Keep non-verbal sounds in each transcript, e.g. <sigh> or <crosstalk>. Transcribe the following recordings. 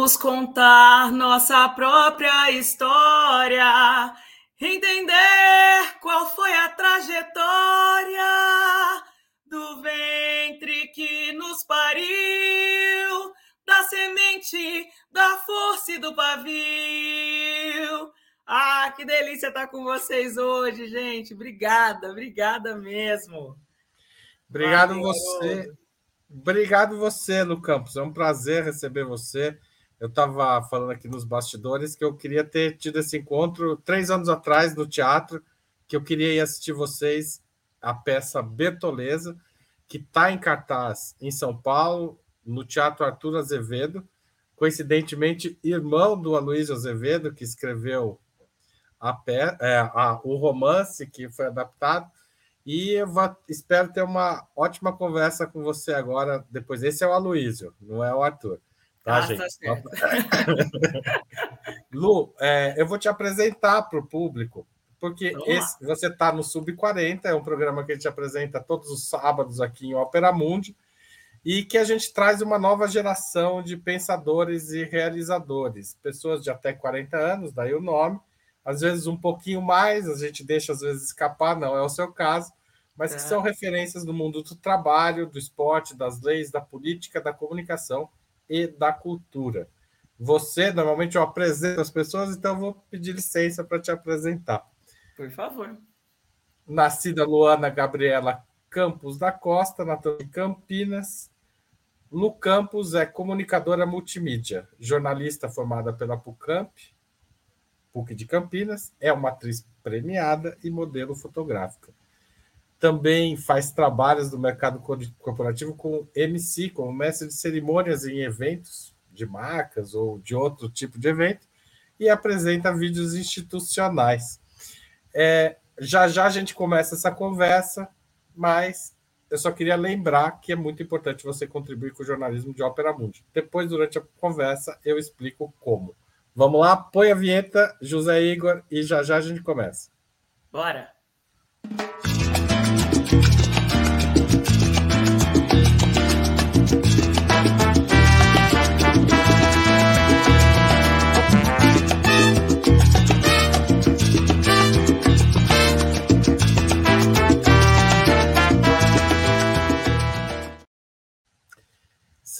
Vamos contar nossa própria história, entender qual foi a trajetória do ventre que nos pariu, da semente, da força e do pavio. Ah, que delícia estar com vocês hoje, gente. Obrigada, obrigada mesmo. Obrigado Valeu. você. Obrigado você, Lu Campos. É um prazer receber você. Eu estava falando aqui nos bastidores que eu queria ter tido esse encontro três anos atrás no teatro, que eu queria ir assistir vocês a peça Bertoleza, que está em cartaz em São Paulo, no Teatro Arthur Azevedo, coincidentemente irmão do Aloysio Azevedo, que escreveu a, é, a, o romance que foi adaptado. E eu vou, espero ter uma ótima conversa com você agora. Depois, esse é o Aloísio, não é o Arthur. Tá, ah, gente? Tá <laughs> Lu, é, eu vou te apresentar para o público, porque esse, você está no Sub-40, é um programa que a gente apresenta todos os sábados aqui em Opera Mundi, e que a gente traz uma nova geração de pensadores e realizadores, pessoas de até 40 anos, daí o nome, às vezes um pouquinho mais, a gente deixa às vezes escapar, não é o seu caso, mas que é. são referências no mundo do trabalho, do esporte, das leis, da política, da comunicação e da cultura. Você, normalmente, eu apresento as pessoas, então eu vou pedir licença para te apresentar. Por favor. Nascida Luana Gabriela Campos da Costa, natural de Campinas. Lu Campos é comunicadora multimídia, jornalista formada pela PUCamp, PUC de Campinas, é uma atriz premiada e modelo fotográfica também faz trabalhos no mercado corporativo com MC, como mestre de cerimônias em eventos de marcas ou de outro tipo de evento, e apresenta vídeos institucionais. É, já já a gente começa essa conversa, mas eu só queria lembrar que é muito importante você contribuir com o jornalismo de Ópera Mundi. Depois, durante a conversa, eu explico como. Vamos lá, põe a vinheta, José Igor, e já já a gente começa. Bora!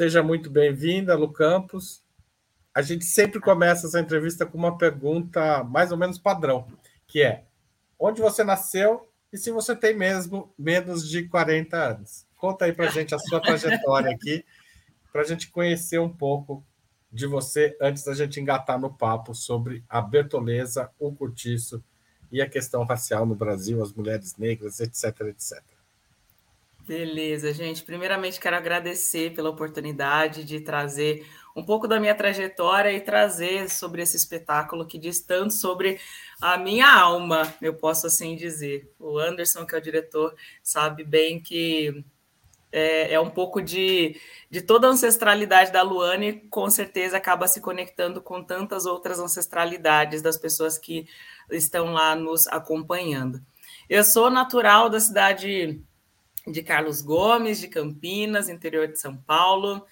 Seja muito bem-vinda, Lu Campos. A gente sempre começa essa entrevista com uma pergunta mais ou menos padrão, que é: onde você nasceu e se você tem mesmo menos de 40 anos? Conta aí para a gente a sua trajetória aqui, para a gente conhecer um pouco de você antes da gente engatar no papo sobre a Bertoleza, o cortiço e a questão racial no Brasil, as mulheres negras, etc, etc. Beleza, gente. Primeiramente, quero agradecer pela oportunidade de trazer um pouco da minha trajetória e trazer sobre esse espetáculo que diz tanto sobre a minha alma, eu posso assim dizer. O Anderson, que é o diretor, sabe bem que é, é um pouco de, de toda a ancestralidade da Luana e com certeza acaba se conectando com tantas outras ancestralidades das pessoas que estão lá nos acompanhando. Eu sou natural da cidade de Carlos Gomes, de Campinas, interior de São Paulo.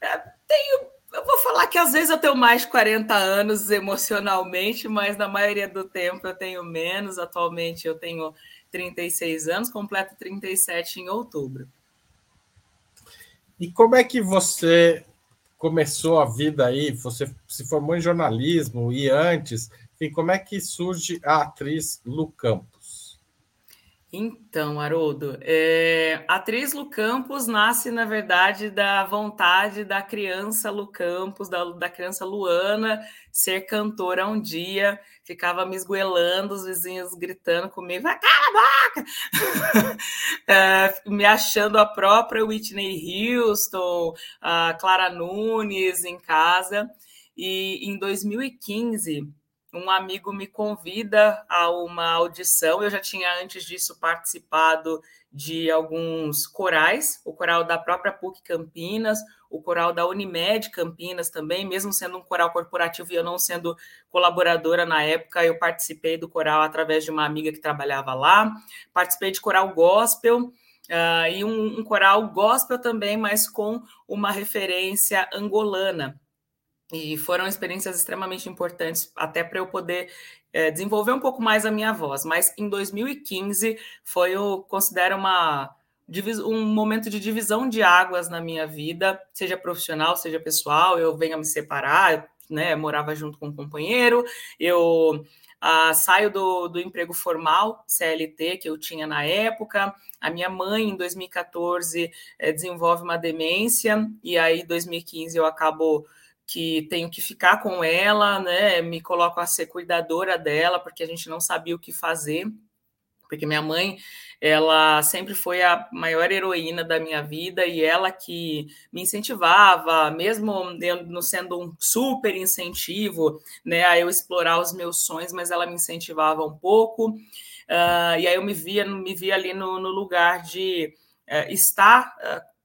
É, tenho, eu vou falar que às vezes eu tenho mais de 40 anos emocionalmente, mas na maioria do tempo eu tenho menos. Atualmente eu tenho 36 anos, completo 37 em outubro. E como é que você começou a vida aí? Você se formou em jornalismo e antes, enfim, como é que surge a atriz Lu Campos? Então, Haroldo, é, a atriz Lu Campos nasce, na verdade, da vontade da criança Lu Campos, da, da criança Luana, ser cantora um dia. Ficava me esgoelando, os vizinhos gritando comigo, vai, cala a boca! <laughs> é, me achando a própria Whitney Houston, a Clara Nunes em casa. E em 2015, um amigo me convida a uma audição. Eu já tinha antes disso participado de alguns corais, o coral da própria PUC Campinas, o coral da Unimed Campinas também, mesmo sendo um coral corporativo e eu não sendo colaboradora na época, eu participei do coral através de uma amiga que trabalhava lá. Participei de coral gospel. Uh, e um, um coral gospel também, mas com uma referência angolana, E foram experiências extremamente importantes até para eu poder é, desenvolver um pouco mais a minha voz. Mas em 2015 foi, eu considero uma um momento de divisão de águas na minha vida, seja profissional, seja pessoal. Eu venho a me separar, né? morava junto com um companheiro, eu ah, saio do, do emprego formal, CLT, que eu tinha na época. A minha mãe, em 2014, é, desenvolve uma demência, e aí, em 2015, eu acabo que tenho que ficar com ela, né? Me coloco a ser cuidadora dela, porque a gente não sabia o que fazer. Porque minha mãe, ela sempre foi a maior heroína da minha vida e ela que me incentivava, mesmo não sendo um super incentivo, né, a eu explorar os meus sonhos, mas ela me incentivava um pouco. Uh, e aí eu me via, me via ali no, no lugar de uh, estar uh,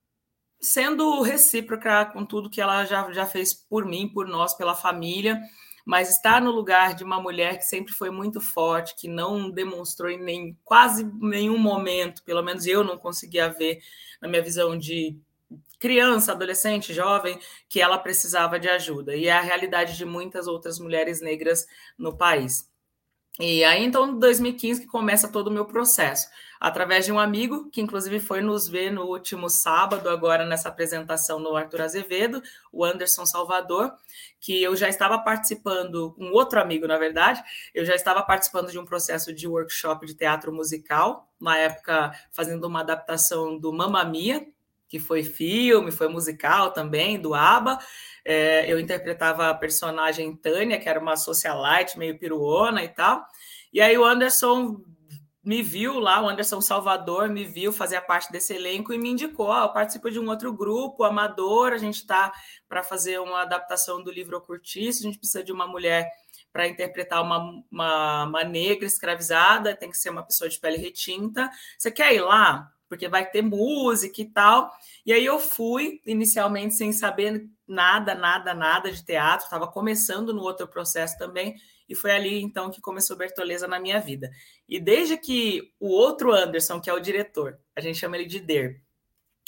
sendo recíproca com tudo que ela já, já fez por mim, por nós, pela família, mas estar no lugar de uma mulher que sempre foi muito forte, que não demonstrou em nem, quase nenhum momento, pelo menos eu não conseguia ver na minha visão de criança, adolescente, jovem, que ela precisava de ajuda. E é a realidade de muitas outras mulheres negras no país. E aí, então, em 2015, que começa todo o meu processo através de um amigo, que inclusive foi nos ver no último sábado, agora nessa apresentação no Arthur Azevedo, o Anderson Salvador, que eu já estava participando, um outro amigo, na verdade, eu já estava participando de um processo de workshop de teatro musical, na época fazendo uma adaptação do Mamma Mia, que foi filme, foi musical também, do ABBA. É, eu interpretava a personagem Tânia, que era uma socialite meio piruona e tal. E aí o Anderson me viu lá, o Anderson Salvador me viu fazer parte desse elenco e me indicou, ó, eu participo de um outro grupo, amador, a gente está para fazer uma adaptação do livro Curtiço, a gente precisa de uma mulher para interpretar uma, uma, uma, negra escravizada, tem que ser uma pessoa de pele retinta. Você quer ir lá? Porque vai ter música e tal. E aí eu fui, inicialmente, sem saber nada, nada, nada de teatro, estava começando no outro processo também e foi ali então que começou Bertoleza na minha vida. E desde que o outro Anderson, que é o diretor, a gente chama ele de Der,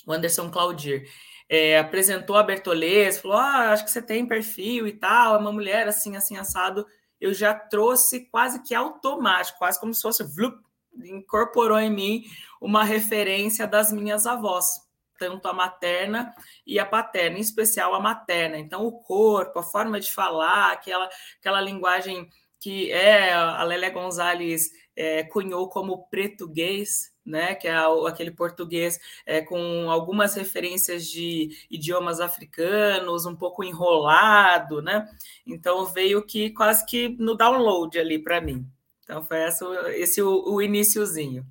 o Anderson Claudir, é, apresentou a Bertoleza, falou: ah, acho que você tem perfil e tal, é uma mulher assim, assim, assado. Eu já trouxe quase que automático, quase como se fosse vlup, incorporou em mim uma referência das minhas avós tanto a materna e a paterna, em especial a materna. Então, o corpo, a forma de falar, aquela, aquela linguagem que é a Lélia Gonzalez é, cunhou como português, né, que é aquele português é, com algumas referências de idiomas africanos, um pouco enrolado, né? Então veio que quase que no download ali para mim. Então foi essa, esse o, o iniciozinho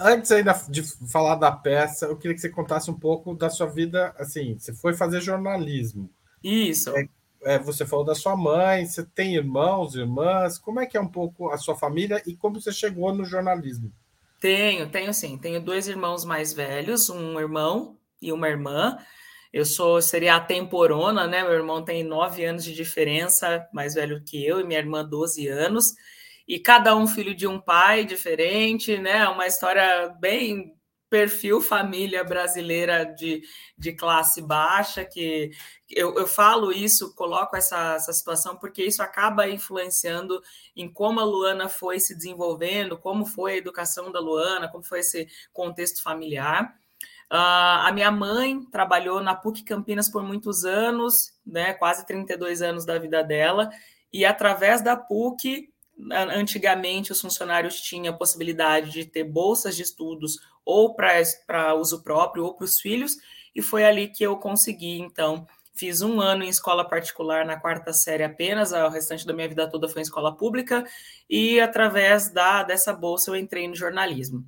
antes ainda de falar da peça, eu queria que você contasse um pouco da sua vida. Assim, você foi fazer jornalismo. Isso. É, é, você falou da sua mãe, você tem irmãos, irmãs. Como é que é um pouco a sua família e como você chegou no jornalismo? Tenho, tenho sim. Tenho dois irmãos mais velhos, um irmão e uma irmã. Eu sou, seria a temporona, né? Meu irmão tem nove anos de diferença, mais velho que eu, e minha irmã, 12 anos e cada um filho de um pai diferente, né? Uma história bem perfil família brasileira de, de classe baixa, que eu, eu falo isso, coloco essa, essa situação, porque isso acaba influenciando em como a Luana foi se desenvolvendo, como foi a educação da Luana, como foi esse contexto familiar. Uh, a minha mãe trabalhou na PUC Campinas por muitos anos, né, quase 32 anos da vida dela, e através da PUC Antigamente, os funcionários tinham a possibilidade de ter bolsas de estudos ou para uso próprio ou para os filhos, e foi ali que eu consegui, então, fiz um ano em escola particular na quarta série apenas, o restante da minha vida toda foi em escola pública, e através da dessa bolsa eu entrei no jornalismo.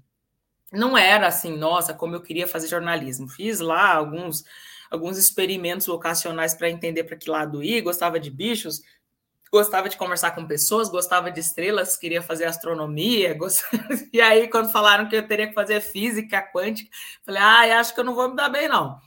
Não era assim, nossa, como eu queria fazer jornalismo. Fiz lá alguns alguns experimentos vocacionais para entender para que lado ir, gostava de bichos, gostava de conversar com pessoas, gostava de estrelas, queria fazer astronomia, <laughs> gostava... e aí quando falaram que eu teria que fazer física quântica, falei, ah, acho que eu não vou me dar bem não.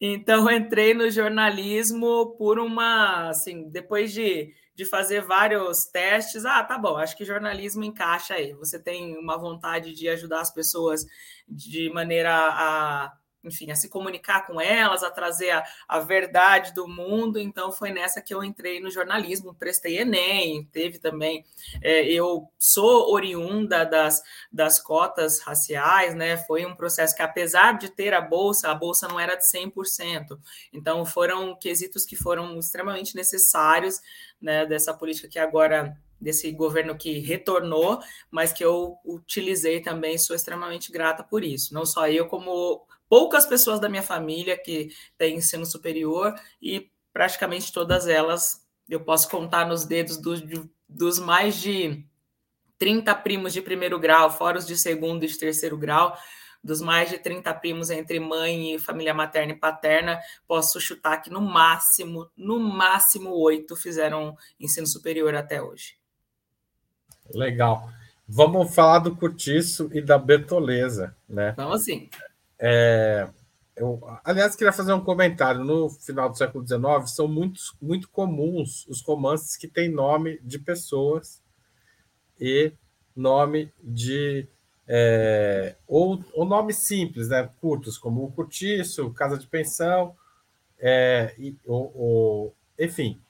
Então entrei no jornalismo por uma, assim, depois de, de fazer vários testes, ah, tá bom, acho que jornalismo encaixa aí. Você tem uma vontade de ajudar as pessoas de maneira a enfim, a se comunicar com elas, a trazer a, a verdade do mundo. Então, foi nessa que eu entrei no jornalismo, prestei Enem, teve também. É, eu sou oriunda das, das cotas raciais, né? Foi um processo que, apesar de ter a bolsa, a bolsa não era de 100%. Então, foram quesitos que foram extremamente necessários né, dessa política que agora desse governo que retornou, mas que eu utilizei também, sou extremamente grata por isso. Não só eu, como poucas pessoas da minha família que têm ensino superior e praticamente todas elas eu posso contar nos dedos dos, dos mais de 30 primos de primeiro grau, fora os de segundo e de terceiro grau, dos mais de 30 primos entre mãe e família materna e paterna, posso chutar que no máximo, no máximo oito fizeram ensino superior até hoje. Legal. Vamos falar do cortiço e da betoleza, né? Vamos sim. É, eu, aliás, queria fazer um comentário. No final do século XIX, são muitos, muito comuns os romances que têm nome de pessoas e nome de. É, ou, ou nomes simples, né, curtos, como o Curtiço, Casa de Pensão, é, e, ou, ou, enfim.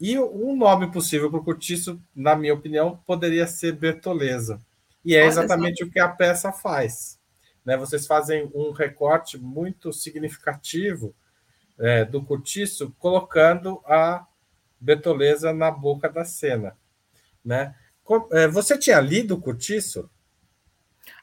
E um nome possível para o Curtiço, na minha opinião, poderia ser Bertoleza. E é exatamente o que a peça faz né, vocês fazem um recorte muito significativo é, do cortiço, colocando a Betoleza na boca da cena. Né? É, você tinha lido o cortiço?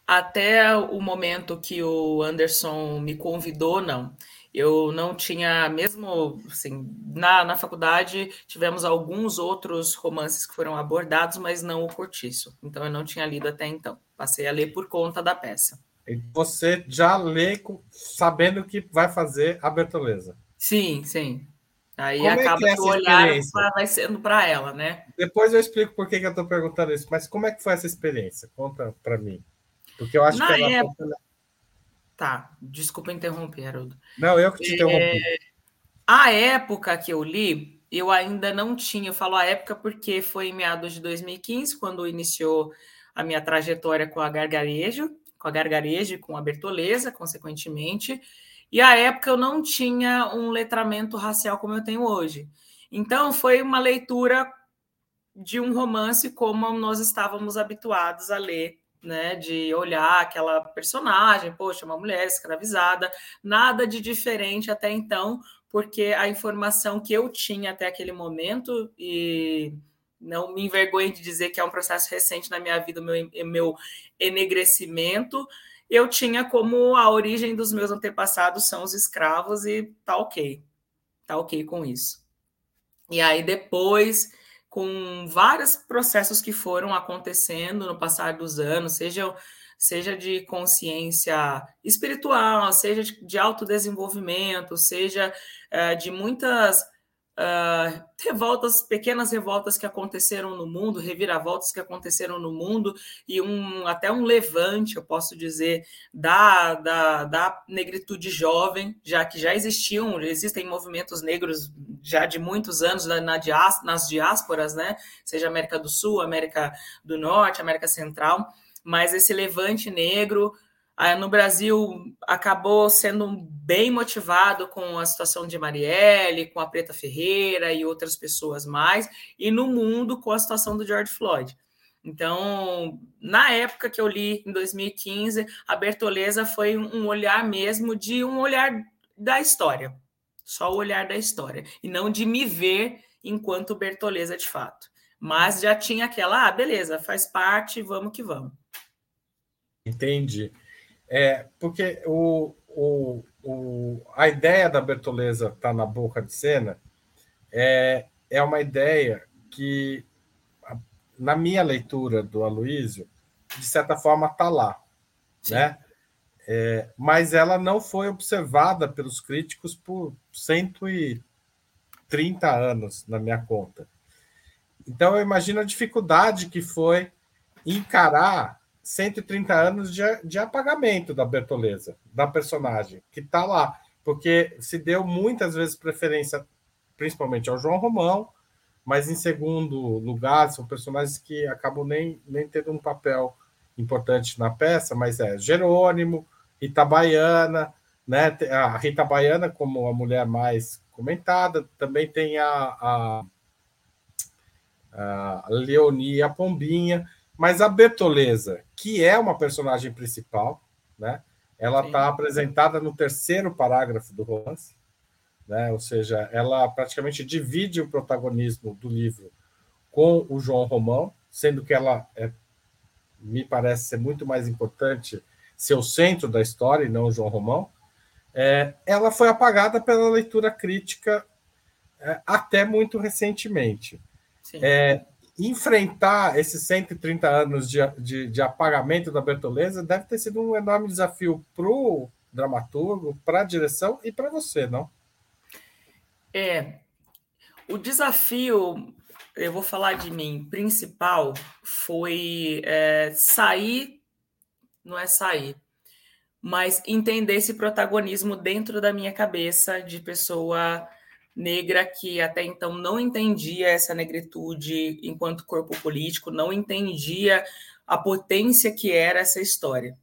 Até o momento que o Anderson me convidou, não. Eu não tinha, mesmo assim, na, na faculdade tivemos alguns outros romances que foram abordados, mas não o cortiço. Então eu não tinha lido até então. Passei a ler por conta da peça. Você já lê sabendo que vai fazer a Bertoleza. Sim, sim. Aí como é acaba é que, que o olhar vai sendo para ela, né? Depois eu explico por que, que eu estou perguntando isso, mas como é que foi essa experiência? Conta para mim. Porque eu acho Na que ela. Época... Tá, desculpa interromper, Haroldo. Não, eu que te interrompi. É... A época que eu li, eu ainda não tinha, eu falo a época porque foi em meados de 2015, quando iniciou a minha trajetória com a Gargarejo, com a Gargarejo e com a Bertoleza, consequentemente. E à época eu não tinha um letramento racial como eu tenho hoje. Então foi uma leitura de um romance como nós estávamos habituados a ler, né? De olhar aquela personagem, poxa, uma mulher escravizada, nada de diferente até então, porque a informação que eu tinha até aquele momento e não me envergonho de dizer que é um processo recente na minha vida, meu, meu enegrecimento. Eu tinha como a origem dos meus antepassados são os escravos e tá ok, tá ok com isso. E aí depois, com vários processos que foram acontecendo no passar dos anos, seja, seja de consciência espiritual, seja de, de autodesenvolvimento, seja uh, de muitas uh, revoltas, pequenas revoltas que aconteceram no mundo, reviravoltas que aconteceram no mundo, e um até um levante, eu posso dizer, da, da, da negritude jovem, já que já existiam, existem movimentos negros já de muitos anos na, na diás, nas diásporas, né? Seja América do Sul, América do Norte, América Central, mas esse levante negro no Brasil acabou sendo bem motivado com a situação de Marielle, com a Preta Ferreira e outras pessoas mais, e no mundo com a situação do George Floyd. Então, na época que eu li, em 2015, a Bertoleza foi um olhar mesmo de um olhar da história, só o olhar da história, e não de me ver enquanto Bertoleza de fato. Mas já tinha aquela, ah, beleza, faz parte, vamos que vamos. Entendi. É, porque o, o, o, a ideia da Bertoleza estar tá na boca de cena é, é uma ideia que, na minha leitura do Aloísio, de certa forma está lá. Né? É, mas ela não foi observada pelos críticos por 130 anos na minha conta. Então eu imagino a dificuldade que foi encarar 130 anos de, de apagamento da Bertoleza, da personagem, que está lá. Porque se deu muitas vezes preferência, principalmente ao João Romão, mas em segundo lugar, são personagens que acabam nem, nem tendo um papel importante na peça, mas é Jerônimo, Itabaiana, né? A Rita Baiana como a mulher mais comentada, também tem a, a, a Leonie a Pombinha, mas a Bertoleza, que é uma personagem principal, né? Ela está apresentada no terceiro parágrafo do romance, né? Ou seja, ela praticamente divide o protagonismo do livro com o João Romão, sendo que ela é, me parece ser muito mais importante ser o centro da história e não o João Romão. É, ela foi apagada pela leitura crítica é, até muito recentemente. É, enfrentar esses 130 anos de, de, de, apagamento da Bertoleza deve ter sido um enorme desafio para o dramaturgo, para a direção e para você, não? É. O desafio, eu vou falar de mim, principal foi é, sair, não é sair, mas entender esse protagonismo dentro da minha cabeça de pessoa negra que até então não entendia essa negritude enquanto corpo político, não entendia a potência que era essa história.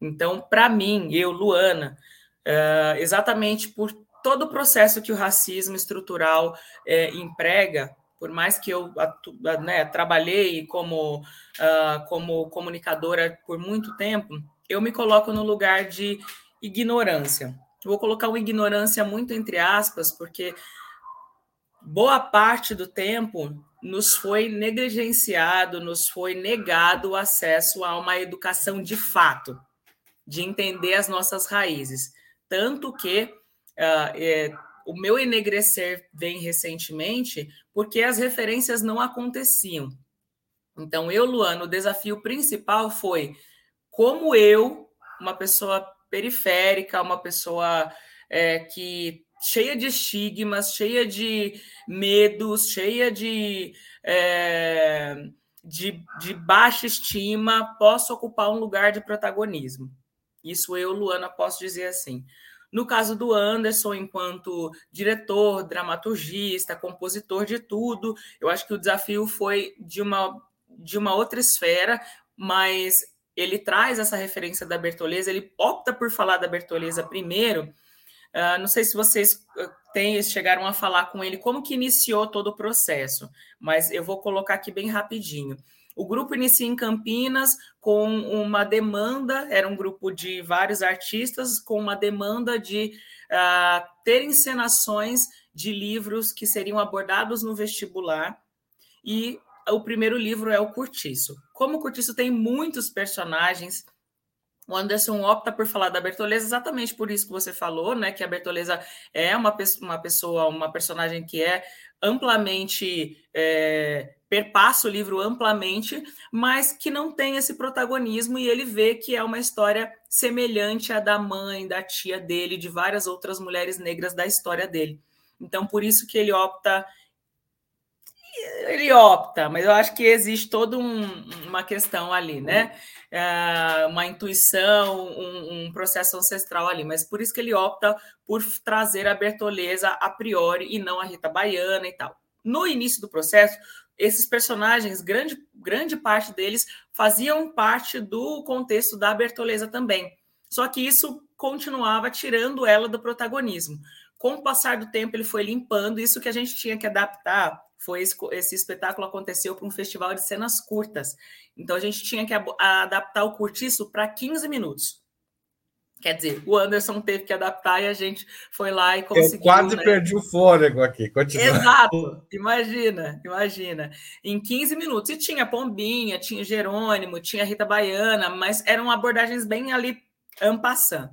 Então, para mim, eu, Luana, uh, exatamente por todo o processo que o racismo estrutural uh, emprega, por mais que eu né, trabalhei como, uh, como comunicadora por muito tempo, eu me coloco no lugar de ignorância. Vou colocar uma ignorância muito entre aspas, porque boa parte do tempo nos foi negligenciado, nos foi negado o acesso a uma educação de fato, de entender as nossas raízes. Tanto que uh, é, o meu enegrecer vem recentemente porque as referências não aconteciam. Então, eu, Luana, o desafio principal foi como eu, uma pessoa periférica, uma pessoa é, que cheia de estigmas, cheia de medos, cheia de, é, de, de baixa estima, posso ocupar um lugar de protagonismo. Isso eu, Luana, posso dizer assim. No caso do Anderson, enquanto diretor, dramaturgista, compositor de tudo, eu acho que o desafio foi de uma, de uma outra esfera, mas ele traz essa referência da Bertoleza, ele opta por falar da Bertoleza primeiro, Uh, não sei se vocês ah, têm, chegaram a falar com ele como que iniciou todo o processo, mas eu vou colocar aqui bem rapidinho. O grupo inicia em Campinas com uma demanda, era um grupo de vários artistas, com uma demanda de uh, ter encenações de livros que seriam abordados no vestibular. E o primeiro livro é o Curtiço. Como o Curtiço tem muitos personagens, o Anderson opta por falar da Bertoleza exatamente por isso que você falou, né? Que a Bertoleza é uma, uma pessoa, uma personagem que é amplamente é, perpassa o livro amplamente, mas que não tem esse protagonismo e ele vê que é uma história semelhante à da mãe, da tia dele, de várias outras mulheres negras da história dele. Então, por isso que ele opta ele opta, mas eu acho que existe toda um, uma questão ali, né? É, uma intuição, um, um, processo ancestral ali, mas por isso que ele opta por trazer a Bertoleza a priori e não a Rita Baiana e tal. No início do processo, esses personagens, grande, grande parte deles, faziam parte do contexto da Bertoleza também. Só que isso continuava tirando ela do protagonismo. Com o passar do tempo, ele foi limpando isso que a gente tinha que adaptar foi esse, esse espetáculo aconteceu para um festival de cenas curtas. Então a gente tinha que adaptar o curtiço para 15 minutos. Quer dizer, o Anderson teve que adaptar e a gente foi lá e conseguiu. Eu quase né? perdi o fôlego aqui. Continua. Exato. Imagina, imagina. Em 15 minutos. E tinha Pombinha, tinha Jerônimo, tinha Rita Baiana, mas eram abordagens bem ali ampassando.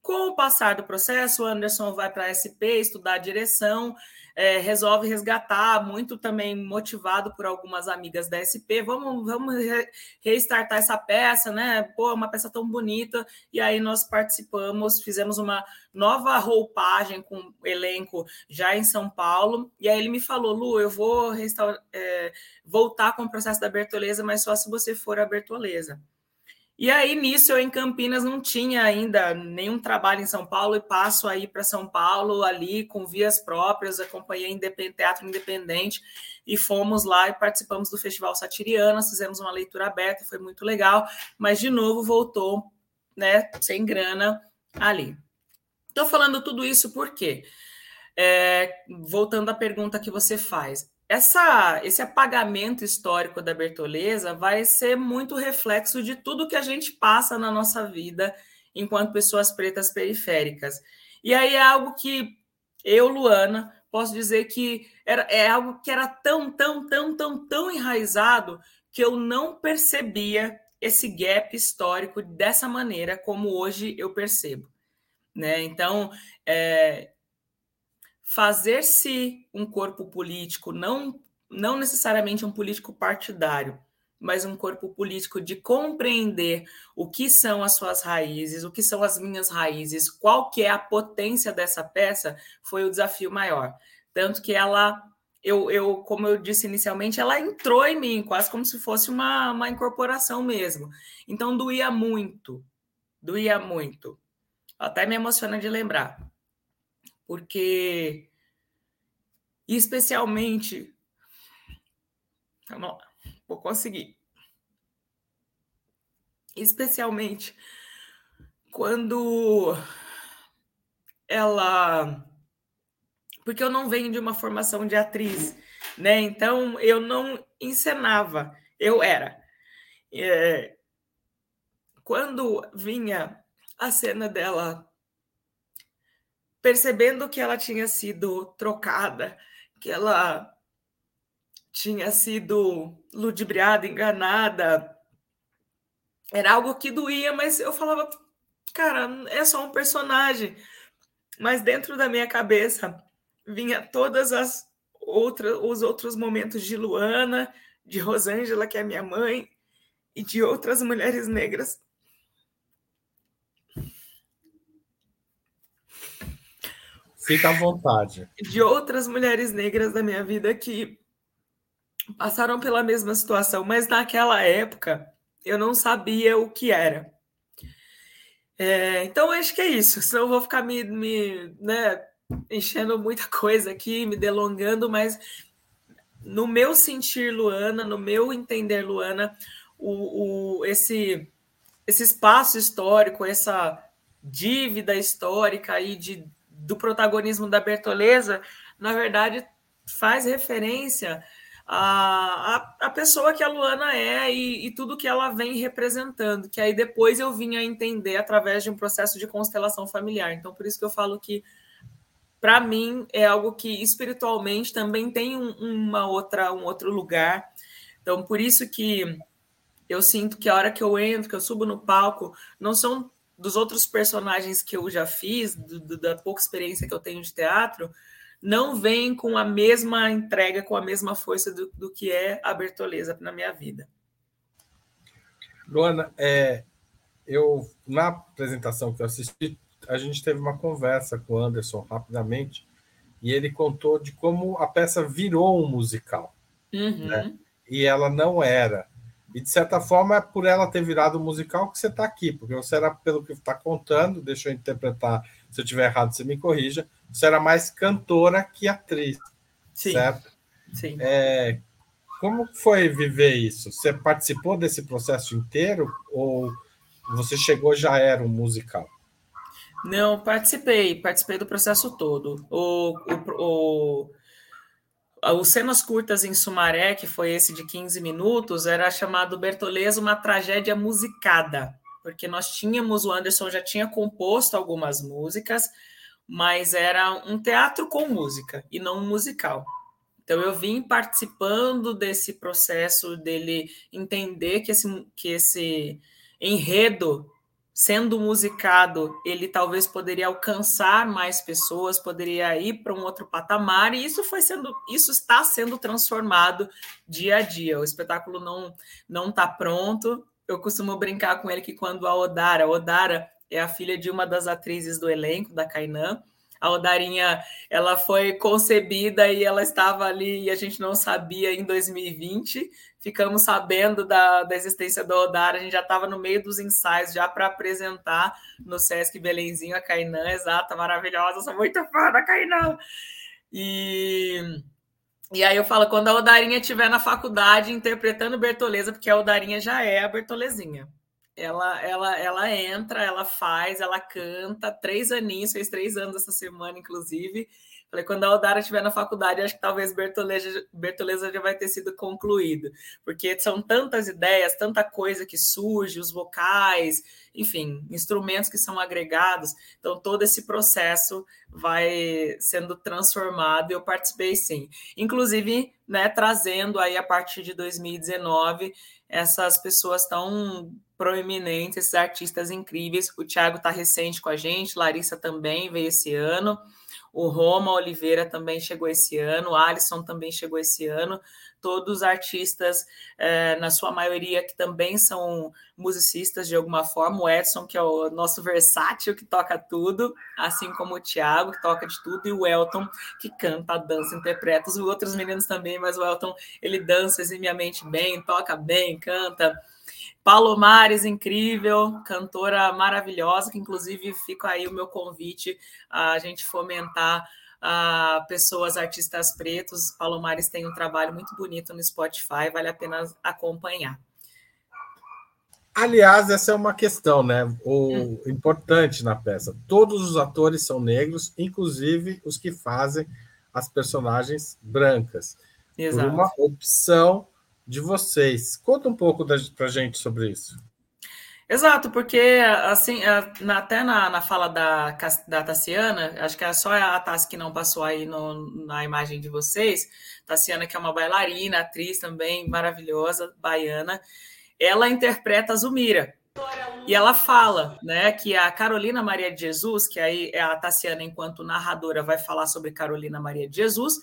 Com o passar do processo, o Anderson vai para a SP estudar direção é, resolve resgatar, muito também motivado por algumas amigas da SP. Vamos, vamos re restartar essa peça, né? Pô, uma peça tão bonita. E aí nós participamos, fizemos uma nova roupagem com elenco já em São Paulo. E aí ele me falou: Lu, eu vou é, voltar com o processo da Bertoleza, mas só se você for a Bertoleza. E aí, nisso, eu em Campinas não tinha ainda nenhum trabalho em São Paulo e passo aí para São Paulo ali com vias próprias, acompanhei independente, teatro independente e fomos lá e participamos do Festival Satiriano, fizemos uma leitura aberta, foi muito legal, mas de novo voltou, né, sem grana ali. Estou falando tudo isso porque, é, voltando à pergunta que você faz, essa, esse apagamento histórico da Bertoleza vai ser muito reflexo de tudo que a gente passa na nossa vida enquanto pessoas pretas periféricas. E aí é algo que eu, Luana, posso dizer que era, é algo que era tão, tão, tão, tão, tão enraizado que eu não percebia esse gap histórico dessa maneira como hoje eu percebo. Né? Então, é, fazer-se um corpo político, não, não necessariamente um político partidário, mas um corpo político de compreender o que são as suas raízes, o que são as minhas raízes, qual que é a potência dessa peça, foi o desafio maior. Tanto que ela, eu, eu como eu disse inicialmente, ela entrou em mim, quase como se fosse uma, uma incorporação mesmo. Então doía muito, doía muito. Até me emociona de lembrar. Porque, especialmente, vamos lá, vou conseguir. Especialmente quando ela. Porque eu não venho de uma formação de atriz, né? Então eu não encenava, eu era. É... Quando vinha a cena dela percebendo que ela tinha sido trocada, que ela tinha sido ludibriada, enganada. Era algo que doía, mas eu falava, cara, é só um personagem. Mas dentro da minha cabeça vinha todas as outras os outros momentos de Luana, de Rosângela, que é minha mãe, e de outras mulheres negras Fica à vontade. De outras mulheres negras da minha vida que passaram pela mesma situação, mas naquela época eu não sabia o que era. É, então acho que é isso. Senão eu vou ficar me, me né, enchendo muita coisa aqui, me delongando, mas no meu sentir Luana, no meu entender Luana, o, o, esse, esse espaço histórico, essa dívida histórica aí de do protagonismo da Bertoleza, na verdade, faz referência à, à, à pessoa que a Luana é e, e, tudo que ela vem representando, que aí depois eu vim a entender através de um processo de constelação familiar. Então, por isso que eu falo que, para mim, é algo que espiritualmente também tem um, uma outra, um outro lugar. Então, por isso que eu sinto que a hora que eu entro, que eu subo no palco, não são dos outros personagens que eu já fiz, do, do, da pouca experiência que eu tenho de teatro, não vem com a mesma entrega, com a mesma força do, do que é a Bertoleza na minha vida. Luana, é, eu na apresentação que eu assisti, a gente teve uma conversa com o Anderson rapidamente e ele contou de como a peça virou um musical. Uhum. Né? E ela não era. E, de certa forma, é por ela ter virado musical que você está aqui, porque você era, pelo que está contando, deixa eu interpretar, se eu estiver errado, você me corrija, você era mais cantora que atriz, Sim. certo? Sim. É, como foi viver isso? Você participou desse processo inteiro ou você chegou já era um musical? Não, participei, participei do processo todo. O, o, o os cenas curtas em Sumaré, que foi esse de 15 minutos, era chamado Bertoleza uma tragédia musicada, porque nós tínhamos, o Anderson já tinha composto algumas músicas, mas era um teatro com música e não um musical. Então eu vim participando desse processo dele entender que esse, que esse enredo sendo musicado, ele talvez poderia alcançar mais pessoas, poderia ir para um outro patamar, e isso foi sendo, isso está sendo transformado dia a dia. O espetáculo não não está pronto. Eu costumo brincar com ele que quando a Odara, a Odara é a filha de uma das atrizes do elenco da Kainan, a Odarinha ela foi concebida e ela estava ali e a gente não sabia em 2020 ficamos sabendo da, da existência do Odara, a gente já estava no meio dos ensaios, já para apresentar no Sesc Belenzinho a Kainan, exata, maravilhosa, sou muito fã da Kainan. E, e aí eu falo, quando a Odarinha estiver na faculdade interpretando Bertoleza, porque a Odarinha já é a Bertolezinha. ela, ela, ela entra, ela faz, ela canta, três aninhos, fez três anos essa semana, inclusive. Falei, quando a Aldara estiver na faculdade, acho que talvez Bertoleza, Bertoleza já vai ter sido concluído, porque são tantas ideias, tanta coisa que surge, os vocais, enfim, instrumentos que são agregados, então todo esse processo vai sendo transformado e eu participei sim. Inclusive, né, trazendo aí a partir de 2019 essas pessoas tão proeminentes, esses artistas incríveis. O Thiago está recente com a gente, Larissa também veio esse ano. O Roma Oliveira também chegou esse ano, o Alisson também chegou esse ano. Todos artistas, é, na sua maioria, que também são musicistas de alguma forma. O Edson, que é o nosso versátil, que toca tudo, assim como o Thiago, que toca de tudo, e o Elton, que canta, dança, interpreta. Os outros meninos também, mas o Elton, ele dança eximiamente bem, toca bem, canta. Palomares, incrível, cantora maravilhosa, que inclusive fica aí o meu convite a gente fomentar uh, pessoas, artistas pretos. Palomares tem um trabalho muito bonito no Spotify, vale a pena acompanhar. Aliás, essa é uma questão, né? O hum. importante na peça. Todos os atores são negros, inclusive os que fazem as personagens brancas. Exato. Por uma opção de vocês. Conta um pouco para gente sobre isso. Exato, porque assim, até na, na fala da, da Tassiana, acho que é só a Tassi que não passou aí no, na imagem de vocês. Tassiana, que é uma bailarina, atriz também maravilhosa, baiana, ela interpreta a Zumira. E ela fala, né, que a Carolina Maria de Jesus, que aí é a Tassiana, enquanto narradora, vai falar sobre Carolina Maria de Jesus.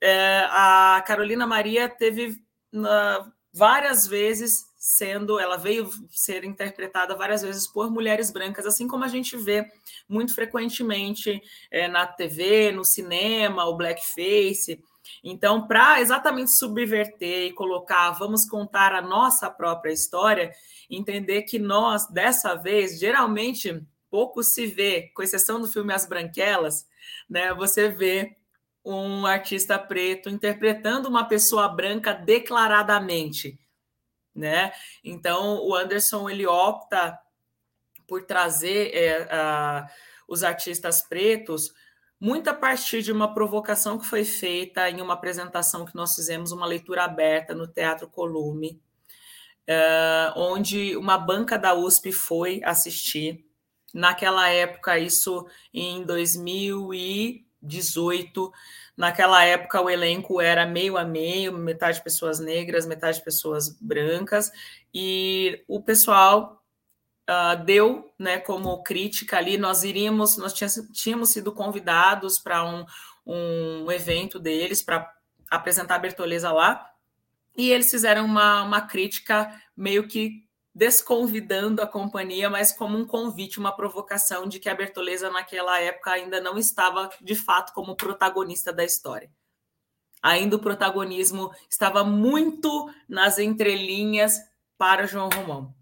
É, a Carolina Maria teve na, várias vezes sendo, ela veio ser interpretada várias vezes por mulheres brancas, assim como a gente vê muito frequentemente é, na TV, no cinema, o blackface. Então, para exatamente subverter e colocar, vamos contar a nossa própria história, entender que nós, dessa vez, geralmente pouco se vê, com exceção do filme As Branquelas, né? Você vê um artista preto interpretando uma pessoa branca declaradamente, né? Então o Anderson ele opta por trazer é, a, os artistas pretos muito a partir de uma provocação que foi feita em uma apresentação que nós fizemos, uma leitura aberta no Teatro Colume, é, onde uma banca da USP foi assistir. Naquela época, isso em 2000 e 18. Naquela época, o elenco era meio a meio, metade pessoas negras, metade pessoas brancas, e o pessoal uh, deu né, como crítica ali. Nós iríamos, nós tínhamos, sido convidados para um, um evento deles para apresentar a Bertoleza lá, e eles fizeram uma, uma crítica meio que desconvidando a companhia, mas como um convite, uma provocação de que a Bertoleza naquela época ainda não estava de fato como protagonista da história. Ainda o protagonismo estava muito nas entrelinhas para João Romão.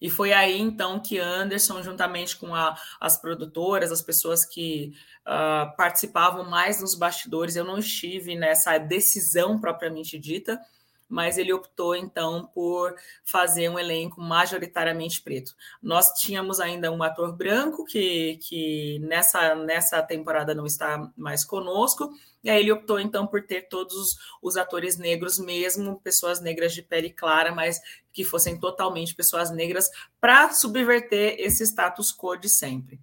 E foi aí então que Anderson, juntamente com a, as produtoras, as pessoas que uh, participavam mais nos bastidores, eu não estive nessa decisão propriamente dita, mas ele optou então por fazer um elenco majoritariamente preto. Nós tínhamos ainda um ator branco que, que nessa, nessa temporada não está mais conosco, e aí ele optou então por ter todos os atores negros mesmo, pessoas negras de pele clara, mas que fossem totalmente pessoas negras, para subverter esse status quo de sempre.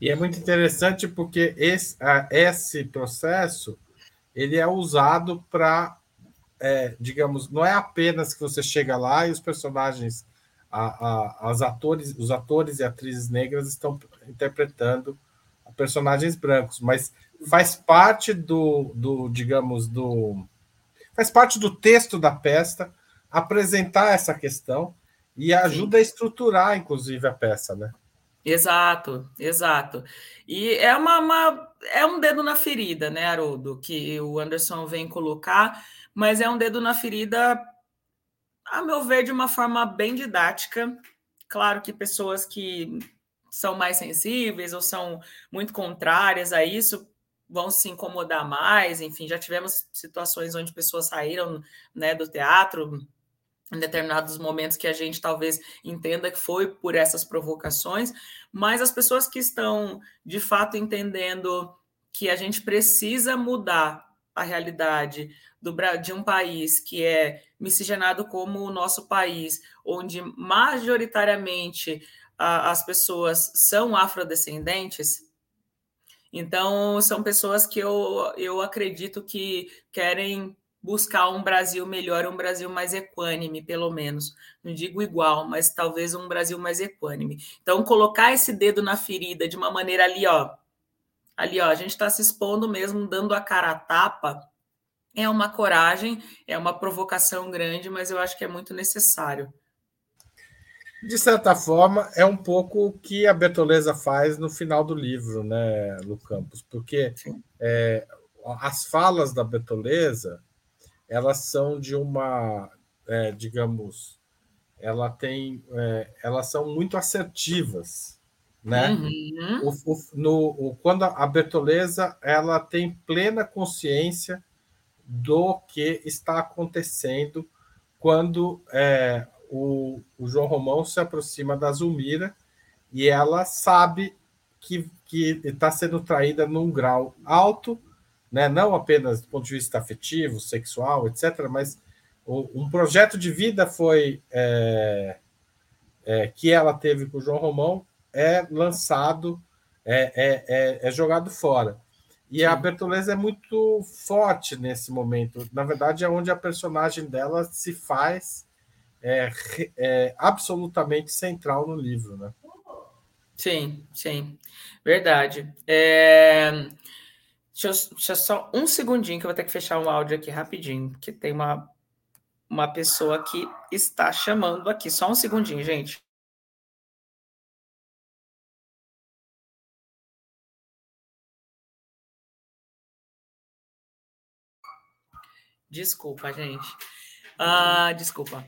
E é muito interessante porque esse, esse processo ele é usado para é, digamos, não é apenas que você chega lá e os personagens, a, a, as atores, os atores e atrizes negras estão interpretando personagens brancos, mas faz parte do, do, digamos, do faz parte do texto da peça apresentar essa questão e ajuda Sim. a estruturar, inclusive, a peça, né? Exato, exato. E é uma, uma, é um dedo na ferida, né, Haroldo, que o Anderson vem colocar mas é um dedo na ferida, a meu ver, de uma forma bem didática. Claro que pessoas que são mais sensíveis ou são muito contrárias a isso vão se incomodar mais. Enfim, já tivemos situações onde pessoas saíram né, do teatro em determinados momentos que a gente talvez entenda que foi por essas provocações, mas as pessoas que estão de fato entendendo que a gente precisa mudar a realidade do, de um país que é miscigenado como o nosso país, onde majoritariamente a, as pessoas são afrodescendentes, então são pessoas que eu, eu acredito que querem buscar um Brasil melhor, um Brasil mais equânime, pelo menos. Não digo igual, mas talvez um Brasil mais equânime. Então, colocar esse dedo na ferida de uma maneira ali, ó. Ali, ó, a gente está se expondo mesmo, dando a cara a tapa. É uma coragem, é uma provocação grande, mas eu acho que é muito necessário. De certa forma, é um pouco o que a Bertoleza faz no final do livro, né, Lu Campos? Porque é, as falas da Bertoleza elas são de uma, é, digamos, ela tem, é, elas são muito assertivas, né? Uhum. O, o, no, o, quando a Bertoleza ela tem plena consciência do que está acontecendo quando é, o, o, João Romão se aproxima da Zulmira e ela sabe que está sendo traída num grau alto né? não apenas do ponto de vista afetivo, sexual, etc., mas um projeto de vida foi é, é, que ela teve com o João Romão é lançado, é, é, é, é jogado fora. E Sim. a Bertoleza é muito forte nesse momento. Na verdade, é onde a personagem dela se faz é, é, absolutamente central no livro, né? Sim, sim, verdade. É... Deixa eu, deixa eu só um segundinho que eu vou ter que fechar um áudio aqui rapidinho, que tem uma, uma pessoa que está chamando aqui. Só um segundinho, gente. Desculpa, gente. Ah, desculpa.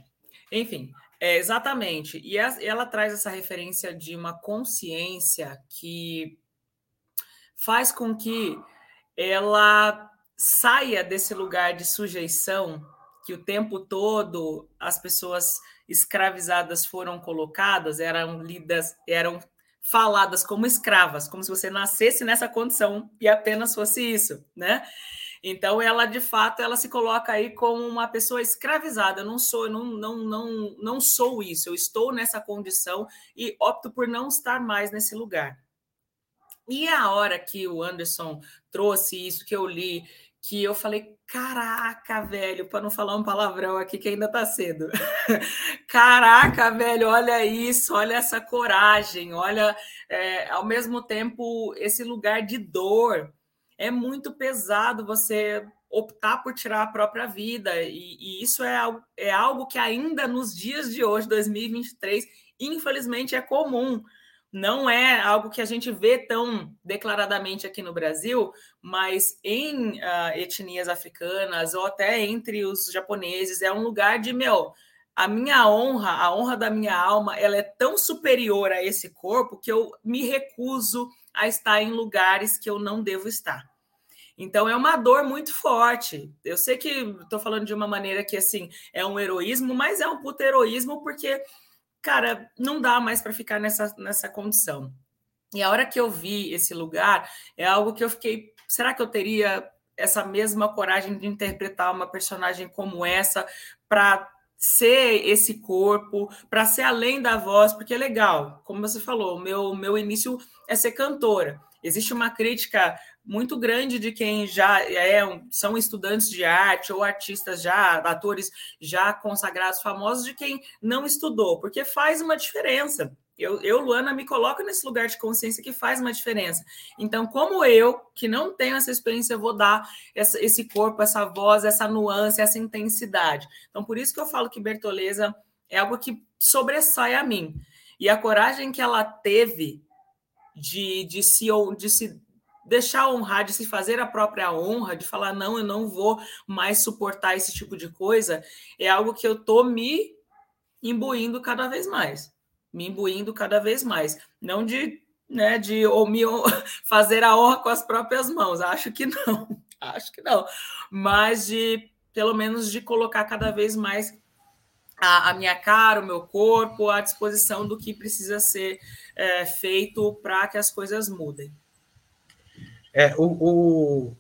Enfim, é, exatamente. E ela traz essa referência de uma consciência que faz com que ela saia desse lugar de sujeição que o tempo todo as pessoas escravizadas foram colocadas, eram lidas, eram faladas como escravas, como se você nascesse nessa condição e apenas fosse isso, né? Então ela de fato ela se coloca aí como uma pessoa escravizada. Eu não sou, não, não, não, não sou isso. Eu estou nessa condição e opto por não estar mais nesse lugar. E a hora que o Anderson trouxe isso, que eu li, que eu falei, caraca, velho, para não falar um palavrão aqui que ainda tá cedo. <laughs> caraca, velho, olha isso, olha essa coragem, olha, é, ao mesmo tempo, esse lugar de dor. É muito pesado você optar por tirar a própria vida, e, e isso é, é algo que ainda nos dias de hoje, 2023, infelizmente é comum não é algo que a gente vê tão declaradamente aqui no Brasil, mas em uh, etnias africanas ou até entre os japoneses é um lugar de meu. A minha honra, a honra da minha alma, ela é tão superior a esse corpo que eu me recuso a estar em lugares que eu não devo estar. Então é uma dor muito forte. Eu sei que estou falando de uma maneira que assim é um heroísmo, mas é um puto heroísmo porque cara, não dá mais para ficar nessa, nessa condição. E a hora que eu vi esse lugar, é algo que eu fiquei. Será que eu teria essa mesma coragem de interpretar uma personagem como essa para ser esse corpo, para ser além da voz? Porque é legal, como você falou, meu, meu início é ser cantora. Existe uma crítica muito grande de quem já é, são estudantes de arte ou artistas já, atores já consagrados, famosos, de quem não estudou, porque faz uma diferença. Eu, eu, Luana, me coloco nesse lugar de consciência que faz uma diferença. Então, como eu, que não tenho essa experiência, vou dar essa, esse corpo, essa voz, essa nuance, essa intensidade. Então, por isso que eu falo que Bertoleza é algo que sobressai a mim. E a coragem que ela teve de, de, se, de se deixar honrar, de se fazer a própria honra, de falar, não, eu não vou mais suportar esse tipo de coisa, é algo que eu tô me imbuindo cada vez mais. Me imbuindo cada vez mais. Não de, né, de ou me <laughs> fazer a honra com as próprias mãos. Acho que não. <laughs> Acho que não. Mas de, pelo menos, de colocar cada vez mais a, a, minha cara, o meu corpo, à disposição do que precisa ser é, feito para que as coisas mudem. É, o, o,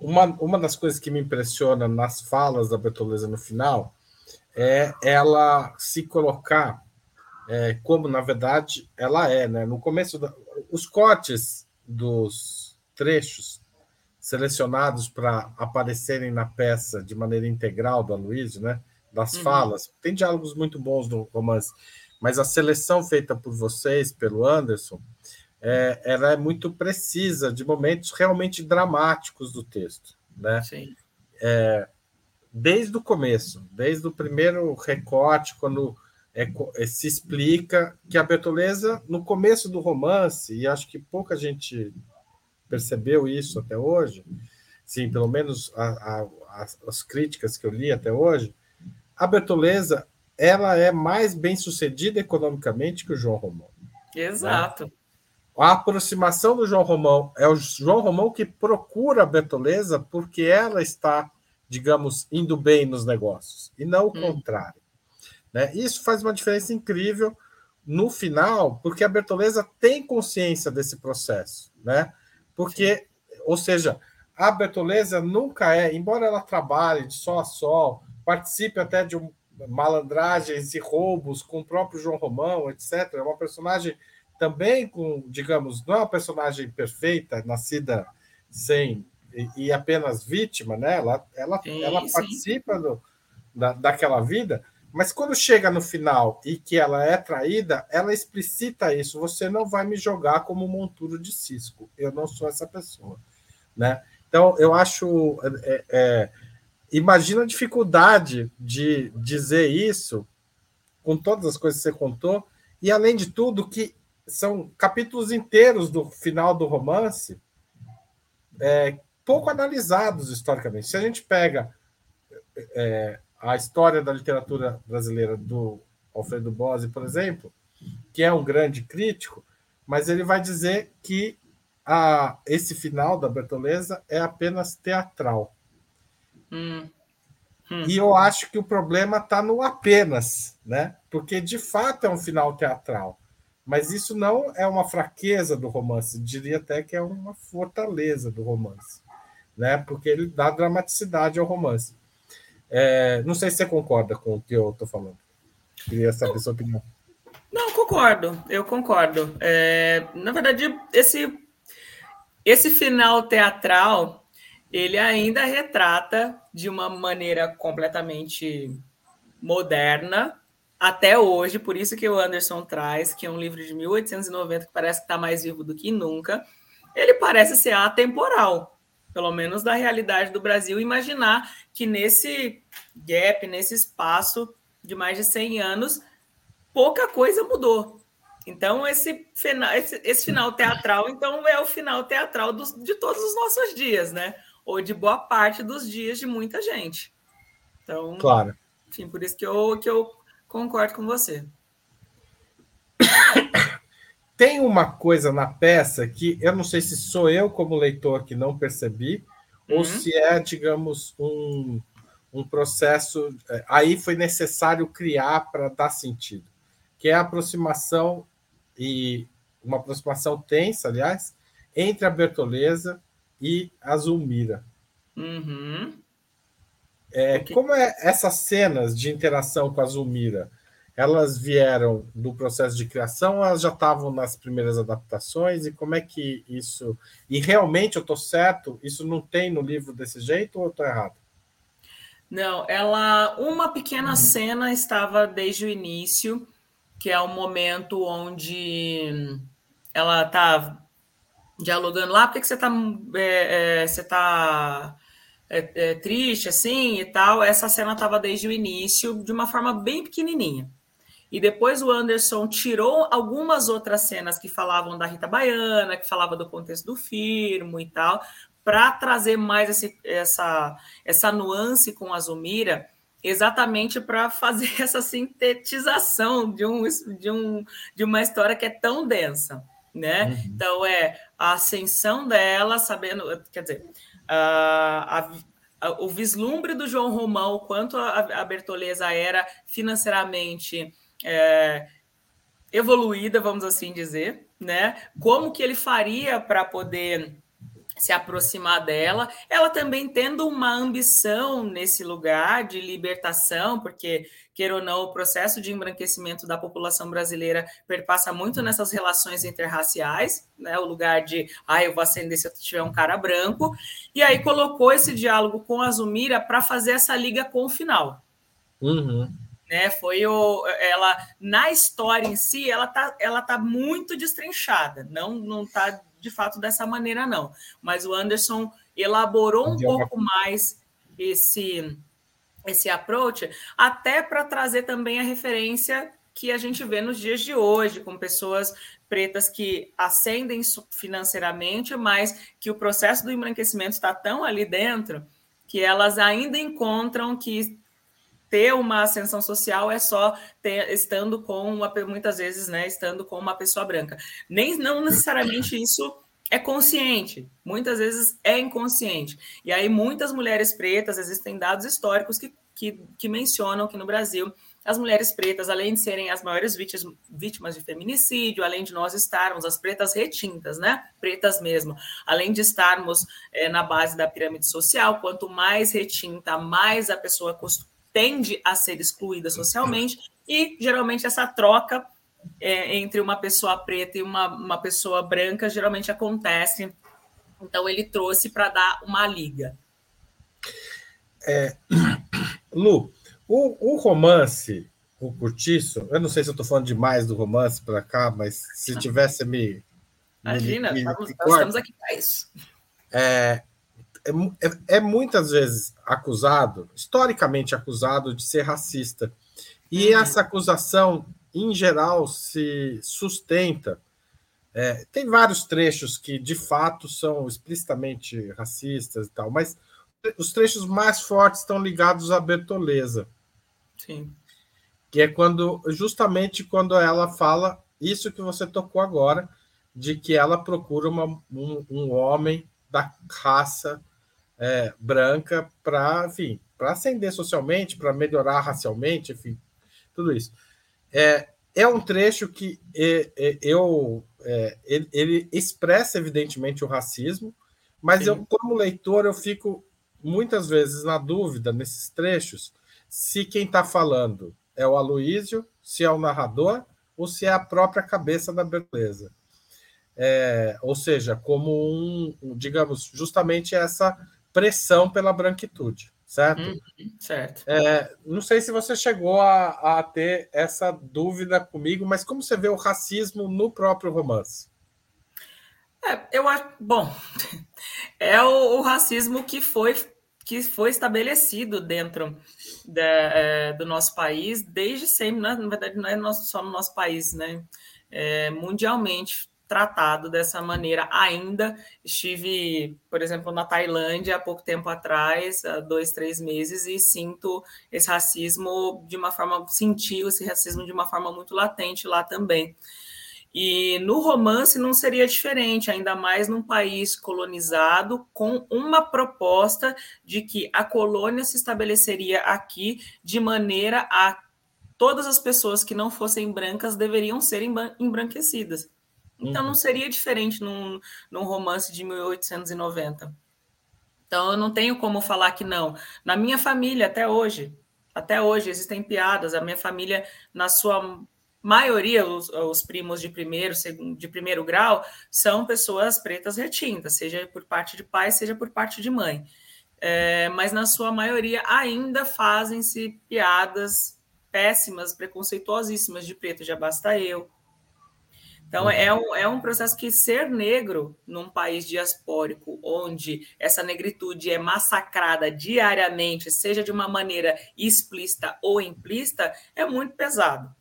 uma, uma das coisas que me impressiona nas falas da Bertoleza no final é ela se colocar é, como, na verdade, ela é. Né? No começo, da, os cortes dos trechos selecionados para aparecerem na peça de maneira integral do Aloysio, né? Das uhum. falas, tem diálogos muito bons no romance, mas a seleção feita por vocês, pelo Anderson, é, ela é muito precisa de momentos realmente dramáticos do texto, né? Sim. É, desde o começo, desde o primeiro recorte, quando é, é, se explica que a Bertoleza, no começo do romance, e acho que pouca gente percebeu isso até hoje, sim, pelo menos a, a, as críticas que eu li até hoje, a Bertoleza ela é mais bem sucedida economicamente que o João Romão. Exato. Né? A aproximação do João Romão é o João Romão que procura a Bertoleza porque ela está, digamos, indo bem nos negócios, e não o hum. contrário. Né? Isso faz uma diferença incrível no final, porque a Bertoleza tem consciência desse processo, né? Porque, ou seja, a Bertoleza nunca é, embora ela trabalhe de sol a sol, participe até de um, malandragens e roubos com o próprio João Romão, etc. É uma personagem também com, digamos, não é uma personagem perfeita, nascida sem e, e apenas vítima, né? Ela, ela, sim, ela participa do, da, daquela vida, mas quando chega no final e que ela é traída, ela explicita isso. Você não vai me jogar como monturo de cisco. Eu não sou essa pessoa, né? Então eu acho é, é, imagina a dificuldade de dizer isso com todas as coisas que você contou e além de tudo que são capítulos inteiros do final do romance, é, pouco analisados historicamente. Se a gente pega é, a história da literatura brasileira do Alfredo Bose, por exemplo, que é um grande crítico, mas ele vai dizer que a, esse final da Bertoleza é apenas teatral. Hum. E eu acho que o problema está no apenas, né? Porque de fato é um final teatral. Mas isso não é uma fraqueza do romance, diria até que é uma fortaleza do romance, né? Porque ele dá dramaticidade ao romance. É, não sei se você concorda com o que eu estou falando. Queria saber sua opinião. Não, concordo, eu concordo. É, na verdade, esse, esse final teatral ele ainda retrata de uma maneira completamente moderna até hoje, por isso que o Anderson traz, que é um livro de 1890 que parece que está mais vivo do que nunca, ele parece ser atemporal, pelo menos da realidade do Brasil. Imaginar que nesse gap, nesse espaço de mais de 100 anos, pouca coisa mudou. Então, esse final, esse, esse final teatral, então, é o final teatral dos, de todos os nossos dias, né? Ou de boa parte dos dias de muita gente. Então, claro. enfim, por isso que eu, que eu Concordo com você. <coughs> Tem uma coisa na peça que eu não sei se sou eu, como leitor, que não percebi, uhum. ou se é, digamos, um, um processo. É, aí foi necessário criar para dar sentido, que é a aproximação, e uma aproximação tensa, aliás, entre a Bertoleza e a Zulmira. Uhum. É, okay. Como é essas cenas de interação com a Zulmira? Elas vieram do processo de criação elas já estavam nas primeiras adaptações? E como é que isso. E realmente eu estou certo? Isso não tem no livro desse jeito ou eu estou errado? Não, ela. Uma pequena uhum. cena estava desde o início, que é o momento onde ela está dialogando lá, por que, que você está é, é, você tá é, é, triste assim e tal. Essa cena estava desde o início, de uma forma bem pequenininha. E depois o Anderson tirou algumas outras cenas que falavam da Rita Baiana, que falava do contexto do firmo e tal, para trazer mais esse, essa, essa nuance com a Zumira, exatamente para <laughs> fazer essa sintetização de, um, de, um, de uma história que é tão densa. Né? Uhum. Então é a ascensão dela, sabendo, quer dizer, a, o vislumbre do João Romão, quanto a, a Bertoleza era financeiramente é, evoluída, vamos assim dizer, né? Como que ele faria para poder se aproximar dela, ela também tendo uma ambição nesse lugar de libertação, porque, queira ou não, o processo de embranquecimento da população brasileira perpassa muito nessas relações interraciais, né? O lugar de, ah, eu vou acender se eu tiver um cara branco, e aí colocou esse diálogo com a Zumira para fazer essa liga com o final. Uhum. Né, foi o, ela na história em si, ela tá, ela tá muito destrinchada, não não tá de fato dessa maneira, não. Mas o Anderson elaborou um pouco mais esse, esse approach, até para trazer também a referência que a gente vê nos dias de hoje, com pessoas pretas que ascendem financeiramente, mas que o processo do embranquecimento está tão ali dentro que elas ainda encontram que ter uma ascensão social é só ter, estando com uma, muitas vezes, né, estando com uma pessoa branca. Nem não necessariamente isso é consciente, muitas vezes é inconsciente. E aí muitas mulheres pretas, existem dados históricos que, que, que mencionam que no Brasil as mulheres pretas, além de serem as maiores vítimas, vítimas de feminicídio, além de nós estarmos, as pretas retintas, né? Pretas mesmo, além de estarmos é, na base da pirâmide social, quanto mais retinta, mais a pessoa tende a ser excluída socialmente, e geralmente essa troca é, entre uma pessoa preta e uma, uma pessoa branca geralmente acontece. Então ele trouxe para dar uma liga. É, <clears throat> Lu, o, o romance, o curtiço, eu não sei se eu estou falando demais do romance para cá, mas se tivesse me. Imagina, me, estamos, me, estamos aqui para isso. É, é, é, é, muitas vezes acusado, historicamente acusado, de ser racista. E uhum. essa acusação, em geral, se sustenta. É, tem vários trechos que, de fato, são explicitamente racistas e tal, mas os trechos mais fortes estão ligados à Bertoleza. Sim. Que é quando, justamente quando ela fala isso que você tocou agora, de que ela procura uma, um, um homem da raça é, branca para, enfim, para ascender socialmente, para melhorar racialmente, enfim, tudo isso. É, é um trecho que é, é, eu ele, ele, expressa evidentemente o racismo, mas Sim. eu como leitor eu fico muitas vezes na dúvida nesses trechos se quem está falando é o Aloísio, se é o narrador ou se é a própria cabeça da beleza. É, ou seja, como um, digamos, justamente essa pressão pela branquitude, certo? Uhum, certo. É, não sei se você chegou a, a, ter essa dúvida comigo, mas como você vê o racismo no próprio romance? É, eu acho, bom, <laughs> é o, o, racismo que foi que foi estabelecido dentro da, é, do nosso país desde sempre, né? na verdade não é só no nosso país, né? É, mundialmente tratado dessa maneira ainda. Estive, por exemplo, na Tailândia há pouco tempo atrás, há dois, três meses, e sinto esse racismo de uma forma, senti esse racismo de uma forma muito latente lá também. E no romance não seria diferente, ainda mais num país colonizado, com uma proposta de que a colônia se estabeleceria aqui de maneira a todas as pessoas que não fossem brancas deveriam ser embranquecidas. Então uhum. não seria diferente num, num romance de 1890. Então eu não tenho como falar que não. Na minha família, até hoje, até hoje existem piadas. A minha família, na sua maioria, os, os primos de primeiro, segundo, de primeiro grau, são pessoas pretas retintas, seja por parte de pai, seja por parte de mãe. É, mas na sua maioria ainda fazem-se piadas péssimas, preconceituosíssimas de preto, já basta eu, então, é um, é um processo que ser negro num país diaspórico, onde essa negritude é massacrada diariamente, seja de uma maneira explícita ou implícita, é muito pesado.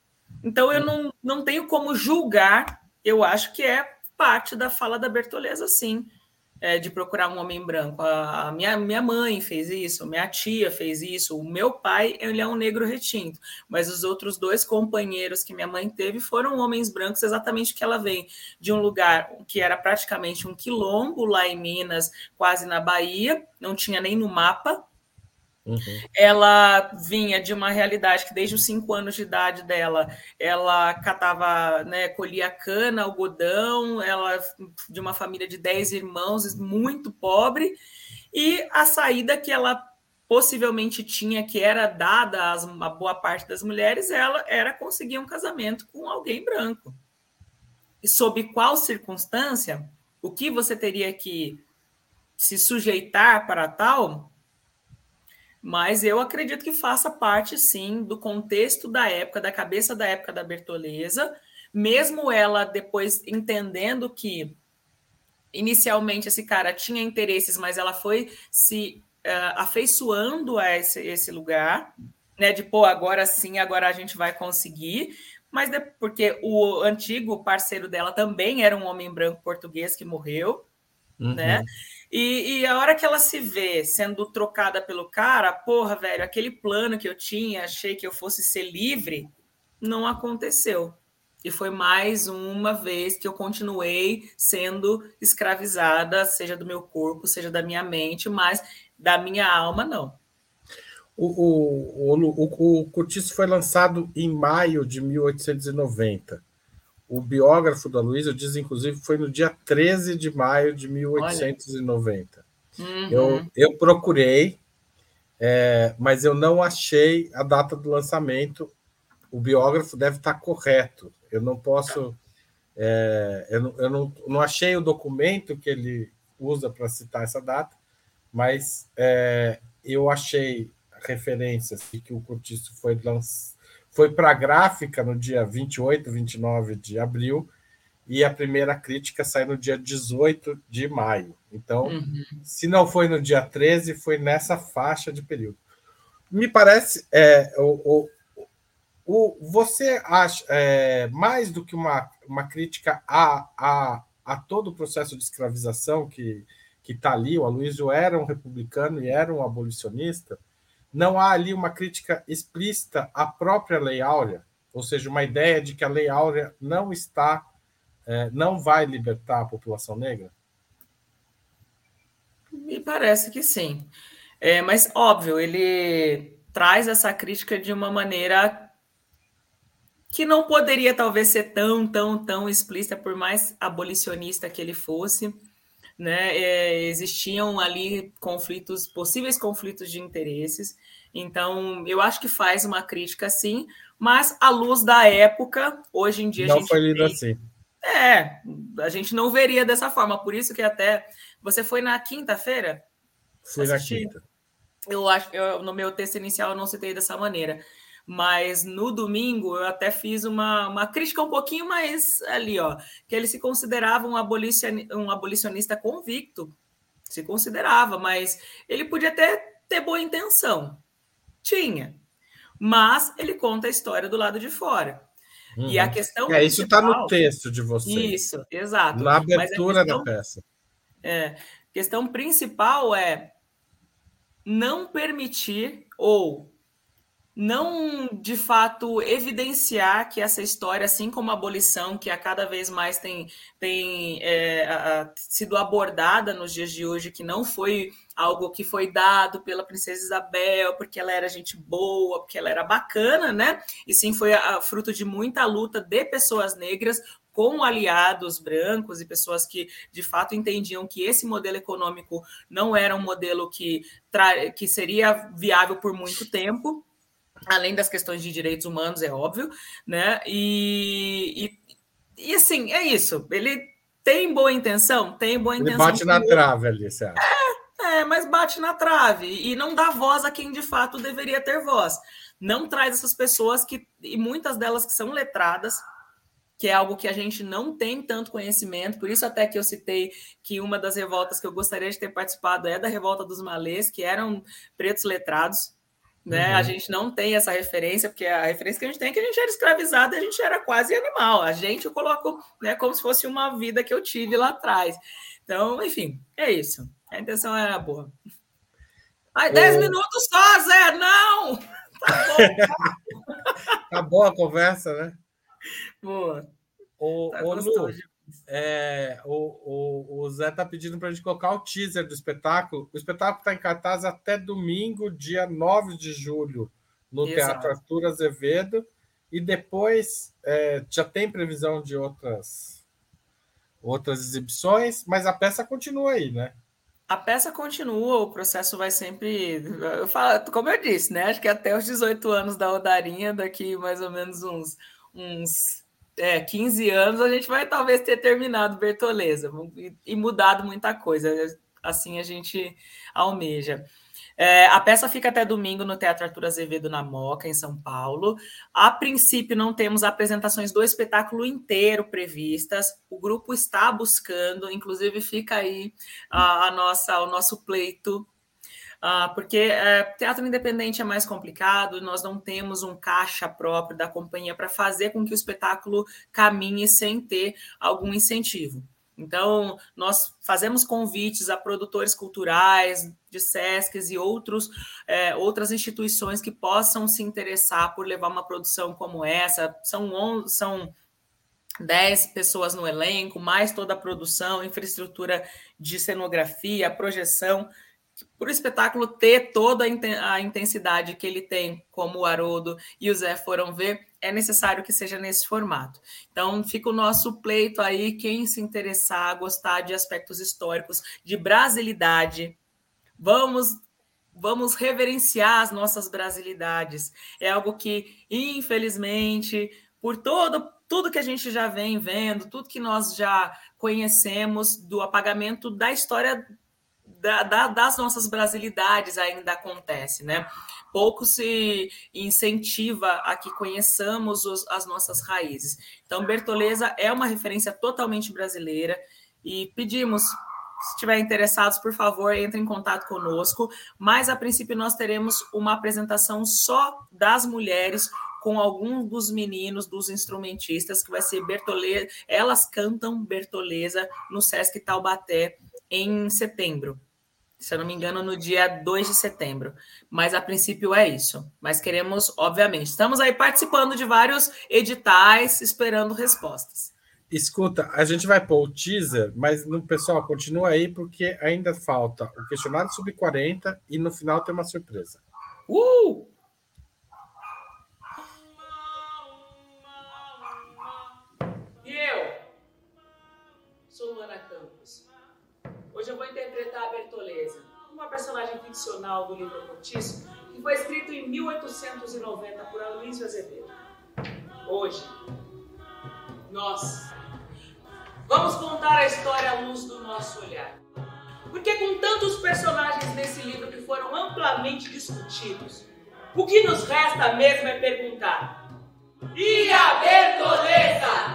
Então, eu não, não tenho como julgar, eu acho que é parte da fala da Bertoleza, sim é, de procurar um homem branco. A, a, minha, minha mãe fez isso, minha tia fez isso, o meu pai ele é um negro retinto, mas os outros dois companheiros que minha mãe teve foram homens brancos, exatamente que ela vem de um lugar que era praticamente um quilombo lá em Minas, quase na Bahia, não tinha nem no mapa, Uhum. Ela vinha de uma realidade que desde os cinco anos de idade dela, ela catava, né, colhia cana, algodão, ela de uma família de dez irmãos, muito pobre, e a saída que ela possivelmente tinha, que era dada a uma boa parte das mulheres, ela era conseguir um casamento com alguém branco. E sob qual circunstância, o que você teria que se sujeitar para tal, mas eu acredito que faça parte, sim, do contexto da época, da cabeça da época da Bertoleza, mesmo ela depois entendendo que inicialmente esse cara tinha interesses, mas ela foi se uh, afeiçoando a esse, esse lugar, né? De pô, agora sim, agora a gente vai conseguir. Mas de, porque o antigo parceiro dela também era um homem branco português que morreu, uhum. né? E, e, a hora que ela se vê sendo trocada pelo cara, porra, velho, aquele plano que eu tinha, achei que eu fosse ser livre, não aconteceu. E foi mais uma vez que eu continuei sendo escravizada, seja do meu corpo, seja da minha mente, mas da minha alma, não. O, o, o, o Curtiço foi lançado em maio de 1890 o biógrafo da Luísa diz, inclusive, foi no dia 13 de maio de 1890. Uhum. Eu, eu procurei, é, mas eu não achei a data do lançamento. O biógrafo deve estar correto. Eu não posso. É, eu não, eu não, não achei o documento que ele usa para citar essa data, mas é, eu achei referências de que o cortiço foi lançado foi para a gráfica no dia 28, 29 de abril, e a primeira crítica sai no dia 18 de maio. Então, uhum. se não foi no dia 13, foi nessa faixa de período. Me parece, é, o, o, o, você acha, é, mais do que uma, uma crítica a, a, a todo o processo de escravização que está ali, o Aloysio era um republicano e era um abolicionista, não há ali uma crítica explícita à própria Lei Áurea, ou seja, uma ideia de que a Lei Áurea não está, é, não vai libertar a população negra? Me parece que sim. É, mas, óbvio, ele traz essa crítica de uma maneira que não poderia talvez ser tão, tão, tão explícita, por mais abolicionista que ele fosse né? É, existiam ali conflitos, possíveis conflitos de interesses. Então, eu acho que faz uma crítica sim, mas à luz da época, hoje em dia não foi lido assim. É, a gente não veria dessa forma. Por isso que até você foi na quinta-feira. Fui na quinta. Eu acho, eu, no meu texto inicial eu não citei dessa maneira. Mas no domingo eu até fiz uma, uma crítica um pouquinho mais ali, ó, que ele se considerava um, abolicionista, um abolicionista convicto, se considerava, mas ele podia até ter boa intenção. Tinha. Mas ele conta a história do lado de fora. Uhum. E a uhum. questão. É, isso está no texto de você. Isso, exato. Na abertura questão, da peça. É, questão principal é não permitir ou não de fato evidenciar que essa história, assim como a abolição, que a cada vez mais tem, tem é, a, sido abordada nos dias de hoje, que não foi algo que foi dado pela princesa Isabel, porque ela era gente boa, porque ela era bacana, né? E sim foi a, a fruto de muita luta de pessoas negras com aliados brancos e pessoas que de fato entendiam que esse modelo econômico não era um modelo que, que seria viável por muito tempo além das questões de direitos humanos, é óbvio, né? E, e, e assim, é isso. Ele tem boa intenção? Tem boa intenção. Ele bate na trave ali, certo? É, é, mas bate na trave e não dá voz a quem de fato deveria ter voz. Não traz essas pessoas que, e muitas delas que são letradas, que é algo que a gente não tem tanto conhecimento, por isso até que eu citei que uma das revoltas que eu gostaria de ter participado é da revolta dos malês, que eram pretos letrados, né? Uhum. A gente não tem essa referência, porque a referência que a gente tem é que a gente era escravizado e a gente era quase animal. A gente eu coloco né, como se fosse uma vida que eu tive lá atrás. Então, enfim, é isso. A intenção era boa. Ai, 10 minutos só, Zé! Não! <laughs> Tá bom. <laughs> tá boa a conversa, né? Boa. Ô, tá ô Lu, é, o, o, o Zé está pedindo para a gente colocar o teaser do espetáculo. O espetáculo está em cartaz até domingo, dia 9 de julho, no Exato. Teatro Arthur Azevedo. E depois é, já tem previsão de outras, outras exibições, mas a peça continua aí, né? A peça continua, o processo vai sempre. Eu falo, como eu disse, né? Acho que até os 18 anos da Odarinha, daqui mais ou menos uns, uns é, 15 anos, a gente vai talvez ter terminado Bertoleza e, e mudado muita coisa. Assim a gente almeja. É, a peça fica até domingo no Teatro Arthur Azevedo na Moca, em São Paulo. A princípio, não temos apresentações do espetáculo inteiro previstas. O grupo está buscando, inclusive fica aí a, a nossa, o nosso pleito porque uh, teatro independente é mais complicado, nós não temos um caixa próprio da companhia para fazer com que o espetáculo caminhe sem ter algum incentivo. Então, nós fazemos convites a produtores culturais, de SESCs e outros, é, outras instituições que possam se interessar por levar uma produção como essa. São, são 10 pessoas no elenco, mais toda a produção, infraestrutura de cenografia, projeção para o espetáculo ter toda a intensidade que ele tem, como o Haroldo e o Zé foram ver, é necessário que seja nesse formato. Então, fica o nosso pleito aí, quem se interessar, gostar de aspectos históricos, de brasilidade, vamos vamos reverenciar as nossas brasilidades. É algo que, infelizmente, por todo tudo que a gente já vem vendo, tudo que nós já conhecemos do apagamento da história da, da, das nossas brasilidades ainda acontece, né? Pouco se incentiva a que conheçamos os, as nossas raízes. Então, Bertoleza é uma referência totalmente brasileira e pedimos se estiver interessados, por favor, entre em contato conosco. Mas, a princípio, nós teremos uma apresentação só das mulheres com alguns dos meninos, dos instrumentistas, que vai ser Bertoleza. Elas cantam Bertoleza no Sesc Taubaté em setembro se eu não me engano, no dia 2 de setembro. Mas a princípio é isso. Mas queremos, obviamente, estamos aí participando de vários editais, esperando respostas. Escuta, a gente vai pôr o teaser, mas no pessoal, continua aí, porque ainda falta o questionário sobre 40 e no final tem uma surpresa. Uh! E eu sou Luana Campos. Hoje eu vou interpretar uma personagem ficcional do livro Cortiço, que foi escrito em 1890 por Aloysio Azevedo. Hoje, nós vamos contar a história à luz do nosso olhar. Porque com tantos personagens nesse livro que foram amplamente discutidos, o que nos resta mesmo é perguntar: e a Bertoleza?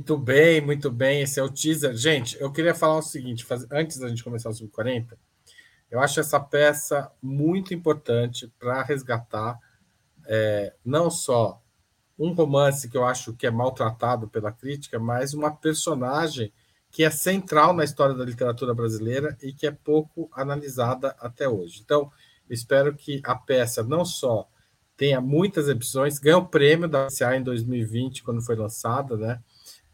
Muito bem, muito bem. Esse é o teaser. Gente, eu queria falar o seguinte: faz... antes da gente começar o Sub-40, eu acho essa peça muito importante para resgatar é, não só um romance que eu acho que é maltratado pela crítica, mas uma personagem que é central na história da literatura brasileira e que é pouco analisada até hoje. Então, espero que a peça não só tenha muitas exibições, ganhou o prêmio da CA em 2020, quando foi lançada, né?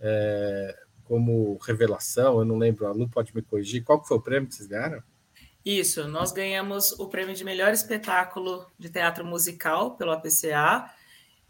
É, como revelação, eu não lembro, a Lu pode me corrigir, qual foi o prêmio que vocês ganharam? Isso, nós ganhamos o prêmio de melhor espetáculo de teatro musical pelo APCA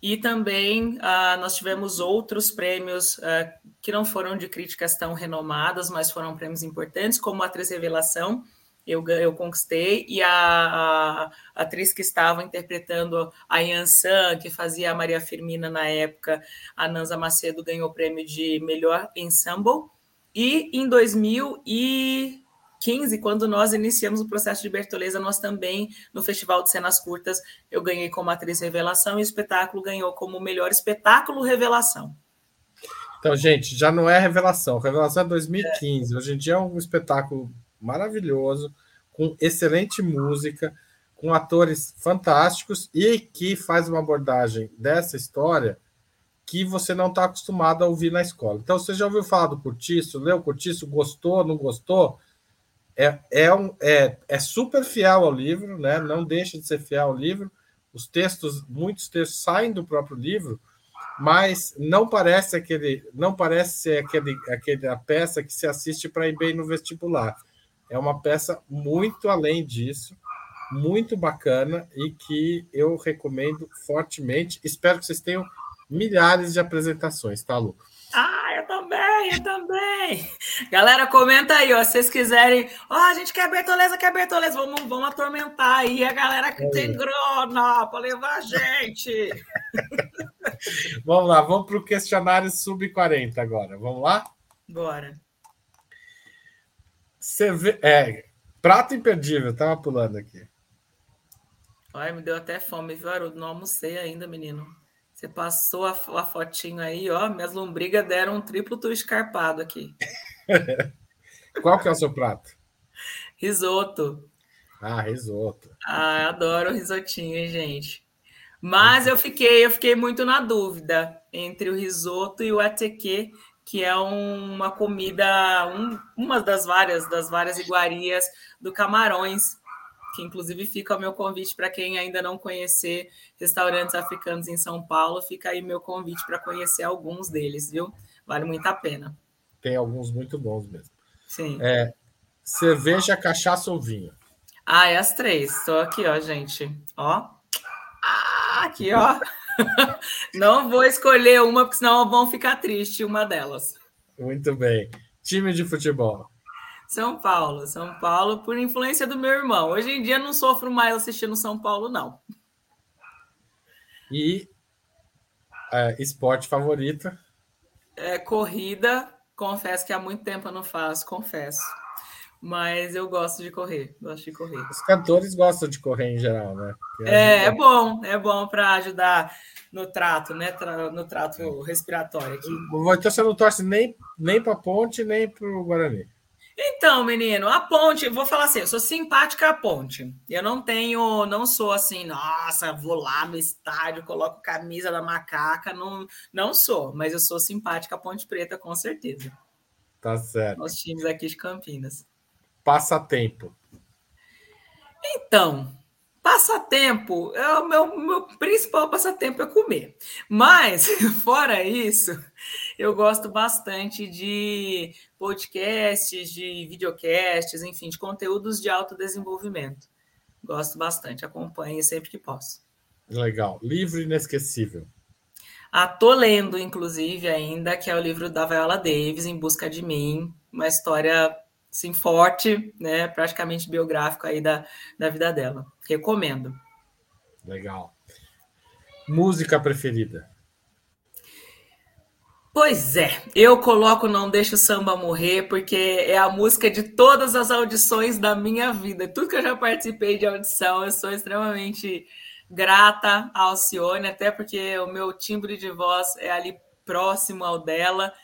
e também uh, nós tivemos outros prêmios uh, que não foram de críticas tão renomadas, mas foram prêmios importantes, como a Atriz Revelação, eu, eu conquistei, e a, a, atriz que estava interpretando a Yansan, que fazia a Maria Firmina na época, a Nanza Macedo, ganhou o prêmio de melhor ensemble. E em 2015, quando nós iniciamos o processo de Bertoleza, nós também, no Festival de Cenas Curtas, eu ganhei como atriz revelação e o espetáculo ganhou como melhor espetáculo revelação. Então, gente, já não é revelação. Revelação é 2015. É. Hoje em dia é um espetáculo maravilhoso, com excelente música, com atores fantásticos e que faz uma abordagem dessa história que você não está acostumado a ouvir na escola. Então, você já ouviu falar do Curtiço? Leu Curtiço? Gostou? Não gostou? É, é, um, é, é super fiel ao livro, né? não deixa de ser fiel ao livro. Os textos, muitos textos saem do próprio livro, mas não parece aquele, não parece ser aquele, aquela peça que se assiste para ir bem no vestibular. É uma peça muito além disso muito bacana e que eu recomendo fortemente. Espero que vocês tenham milhares de apresentações, tá, Lu? Ah, eu também, eu também. Galera, comenta aí, ó, se vocês quiserem. Ó, oh, a gente quer Bertoleza, quer Bertoleza. Vamos, vamos atormentar aí a galera que é. tem grana para levar a gente. <laughs> vamos lá, vamos para o questionário sub-40 agora. Vamos lá? Bora. Vê, é, prato imperdível, tava pulando aqui. Ai, me deu até fome, viu, Haroldo? Não almocei ainda, menino. Você passou a, a fotinho aí, ó. Minhas lombrigas deram um triplo tu escarpado aqui. <laughs> Qual que é o seu prato? Risoto. Ah, risoto. Ah, adoro risotinho, gente. Mas eu fiquei, eu fiquei muito na dúvida entre o risoto e o ateque, que é uma comida, um, uma das várias das várias iguarias do Camarões, que inclusive fica o meu convite para quem ainda não conhecer restaurantes africanos em São Paulo, fica aí meu convite para conhecer alguns deles, viu? Vale muito a pena. Tem alguns muito bons mesmo. Sim. É, cerveja, cachaça ou vinho? Ah, é as três. Estou aqui, ó, gente. Ó. Ah, aqui, ó. <laughs> não vou escolher uma, porque senão vão ficar triste uma delas. Muito bem. Time de futebol. São Paulo, São Paulo, por influência do meu irmão. Hoje em dia não sofro mais assistindo São Paulo, não. E é, esporte favorito? É, corrida, confesso que há muito tempo eu não faço, confesso. Mas eu gosto de correr, gosto de correr. Os cantores gostam de correr em geral, né? É, é bom, é bom para ajudar no trato, né? No trato respiratório aqui. Então você não torce nem, nem para ponte, nem para o Guarani. Então, menino, a ponte, vou falar assim, eu sou simpática à ponte. Eu não tenho, não sou assim, nossa, vou lá no estádio, coloco camisa da macaca, não, não sou, mas eu sou simpática à Ponte Preta, com certeza. Tá certo. Os times aqui de Campinas. Passatempo. Então, passatempo, é o meu, meu principal passatempo é comer. Mas, <laughs> fora isso, eu gosto bastante de podcasts, de videocasts, enfim, de conteúdos de autodesenvolvimento. Gosto bastante, acompanho sempre que posso. Legal. Livro inesquecível. Ah, tô lendo, inclusive, ainda, que é o livro da Viola Davis, Em Busca de Mim, uma história sim, forte, né, praticamente biográfico aí da, da vida dela. Recomendo. Legal. Música preferida? Pois é, eu coloco Não Deixa o Samba Morrer, porque é a música de todas as audições da minha vida. Tudo que eu já participei de audição, eu sou extremamente grata a Alcione, até porque o meu timbre de voz é ali próximo ao dela.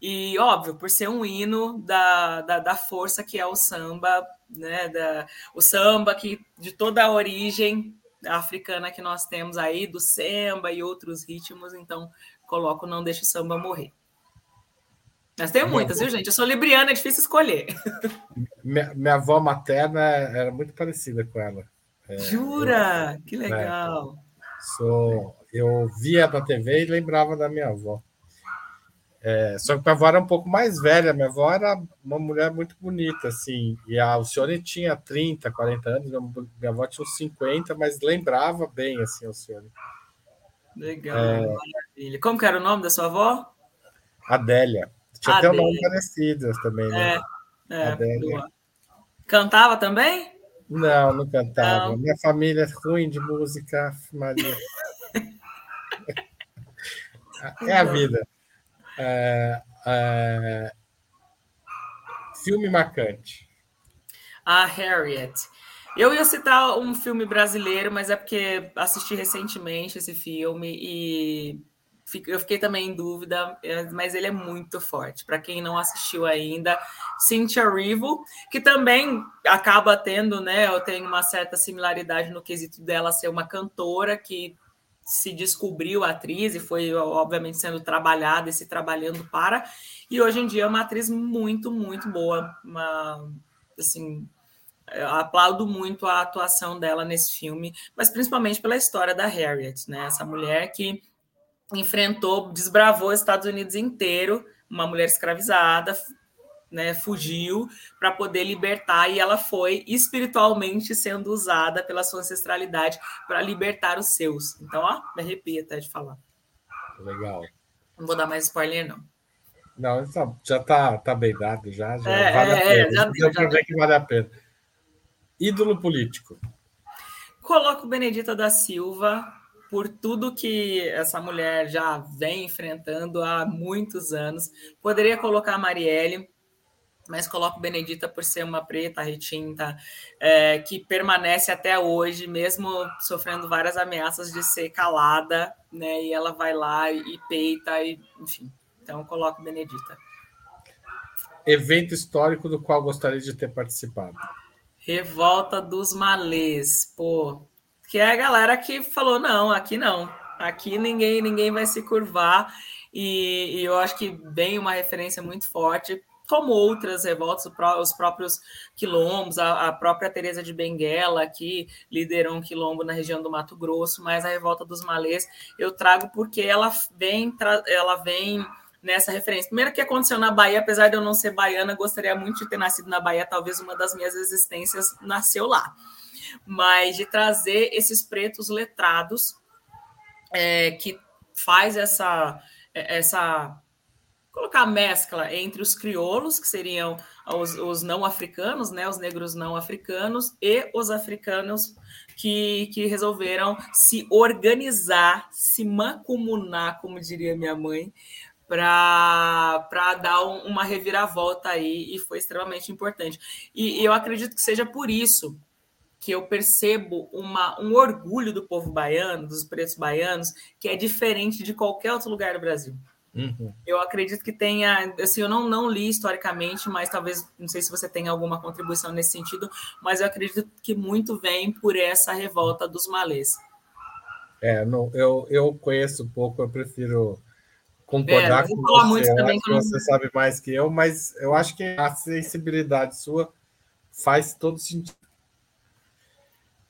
E, óbvio, por ser um hino da, da, da força que é o samba, né? Da, o samba que de toda a origem africana que nós temos aí, do samba e outros ritmos, então coloco Não Deixe o Samba Morrer. Mas tem muitas, viu, gente? Eu sou libriana, é difícil escolher. Minha, minha avó materna era muito parecida com ela. É, Jura? Eu, que legal. É, sou, eu via na TV e lembrava da minha avó. É, só que minha avó era um pouco mais velha, minha avó era uma mulher muito bonita, assim, e a Alcione tinha 30, 40 anos, minha avó tinha uns 50, mas lembrava bem, assim, a Alcione. Legal, é... maravilha. Como que era o nome da sua avó? Adélia. Tinha Adélia. até um nome parecido também, né? É, é Adélia. Cantava também? Não, não cantava. Não. Minha família é ruim de música, Maria. <laughs> é a vida. É, é... Filme marcante. A Harriet. Eu ia citar um filme brasileiro, mas é porque assisti recentemente esse filme e eu fiquei também em dúvida, é, mas ele é muito forte. Para quem não assistiu ainda, Cynthia Erivo, que também acaba tendo, né? Eu tenho uma certa similaridade no quesito dela ser uma cantora que se descobriu atriz e foi, obviamente, sendo trabalhada e se trabalhando para. E hoje em dia é uma atriz muito, muito boa. Uma, assim, aplaudo muito a atuação dela nesse filme, mas principalmente pela história da Harriet, né? Essa mulher que enfrentou, desbravou os Estados Unidos inteiro, uma mulher escravizada, né, fugiu para poder libertar e ela foi espiritualmente sendo usada pela sua ancestralidade para libertar os seus. Então, ó, me arrepia até de falar. Legal. Não vou dar mais spoiler, não. Não, já tá, tá bem dado, já. já é, vale é, é, já deu, já ver que vale a pena. Ídolo político. Coloco Benedita da Silva por tudo que essa mulher já vem enfrentando há muitos anos. Poderia colocar a Marielle, mas coloco Benedita por ser uma preta retinta é, que permanece até hoje, mesmo sofrendo várias ameaças de ser calada, né? E ela vai lá e peita, e, enfim. Então coloco Benedita. Evento histórico do qual gostaria de ter participado. Revolta dos Malês, pô, que é a galera que falou não, aqui não, aqui ninguém ninguém vai se curvar. E, e eu acho que vem uma referência muito forte como outras revoltas, os próprios quilombos, a, própria Teresa de Benguela, que liderou um quilombo na região do Mato Grosso, mas a revolta dos malês eu trago porque ela vem, ela vem nessa referência. Primeiro que aconteceu na Bahia, apesar de eu não ser baiana, gostaria muito de ter nascido na Bahia, talvez uma das minhas existências nasceu lá. Mas de trazer esses pretos letrados é, que faz essa essa colocar a mescla entre os crioulos, que seriam os, os, não africanos, né, os negros não africanos, e os africanos que, que resolveram se organizar, se mancomunar, como diria minha mãe, para dar um, uma reviravolta aí, e foi extremamente importante. E, e eu acredito que seja por isso que eu percebo uma, um orgulho do povo baiano, dos pretos baianos, que é diferente de qualquer outro lugar do Brasil. Uhum. Eu acredito que tenha, assim, eu não, não li historicamente, mas talvez, não sei se você tem alguma contribuição nesse sentido, mas eu acredito que muito vem por essa revolta dos malês. É, não, eu, eu conheço pouco, eu prefiro concordar é, com você. Muito também que você sabe mais que eu, mas eu acho que a sensibilidade sua faz todo sentido.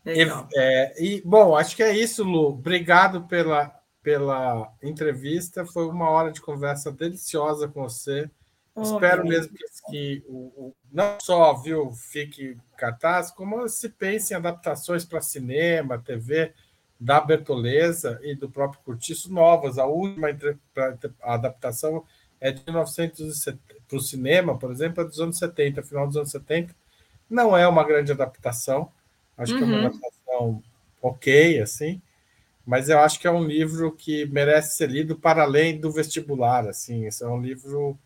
E, é, e, bom, acho que é isso, Lu. Obrigado pela, pela entrevista. Foi uma hora de conversa deliciosa com você. Oh, Espero mesmo que, que o, o, não só viu fique cartaz, como se pense em adaptações para cinema, TV da Bertoleza e do próprio Curtiço novas. A última a adaptação é de 1970 para o cinema, por exemplo, é dos anos 70, final dos anos 70. Não é uma grande adaptação, acho uhum. que é uma uhum. adaptação ok, assim, mas eu acho que é um livro que merece ser lido para além do vestibular, assim, esse é um livro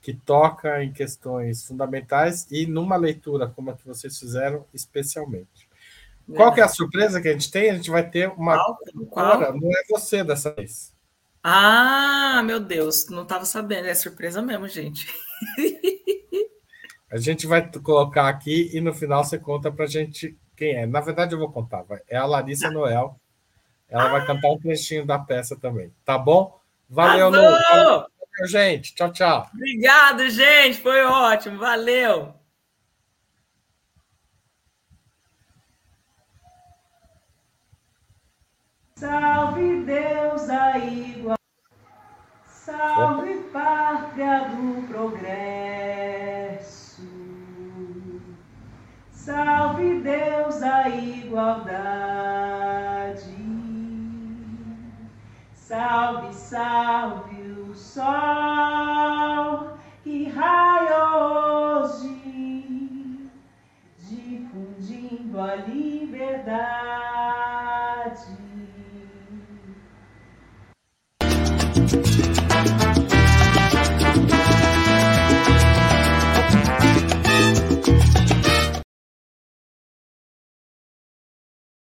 que toca em questões fundamentais e numa leitura como a que vocês fizeram, especialmente. É. Qual que é a surpresa que a gente tem? A gente vai ter uma qual, não é você dessa vez. Ah, meu Deus, não estava sabendo, é surpresa mesmo, gente. a gente vai colocar aqui e no final você conta para a gente quem é. Na verdade, eu vou contar. Vai. É a Larissa Noel ela vai cantar um trechinho da peça também. Tá bom? Valeu, Lu. Valeu, gente. Tchau, tchau. Obrigado, gente. Foi ótimo. Valeu. Salve Deus da igual. Salve pátria do progresso. Salve Deus da igualdade. Salve, salve o sol que raia hoje, difundindo a liberdade.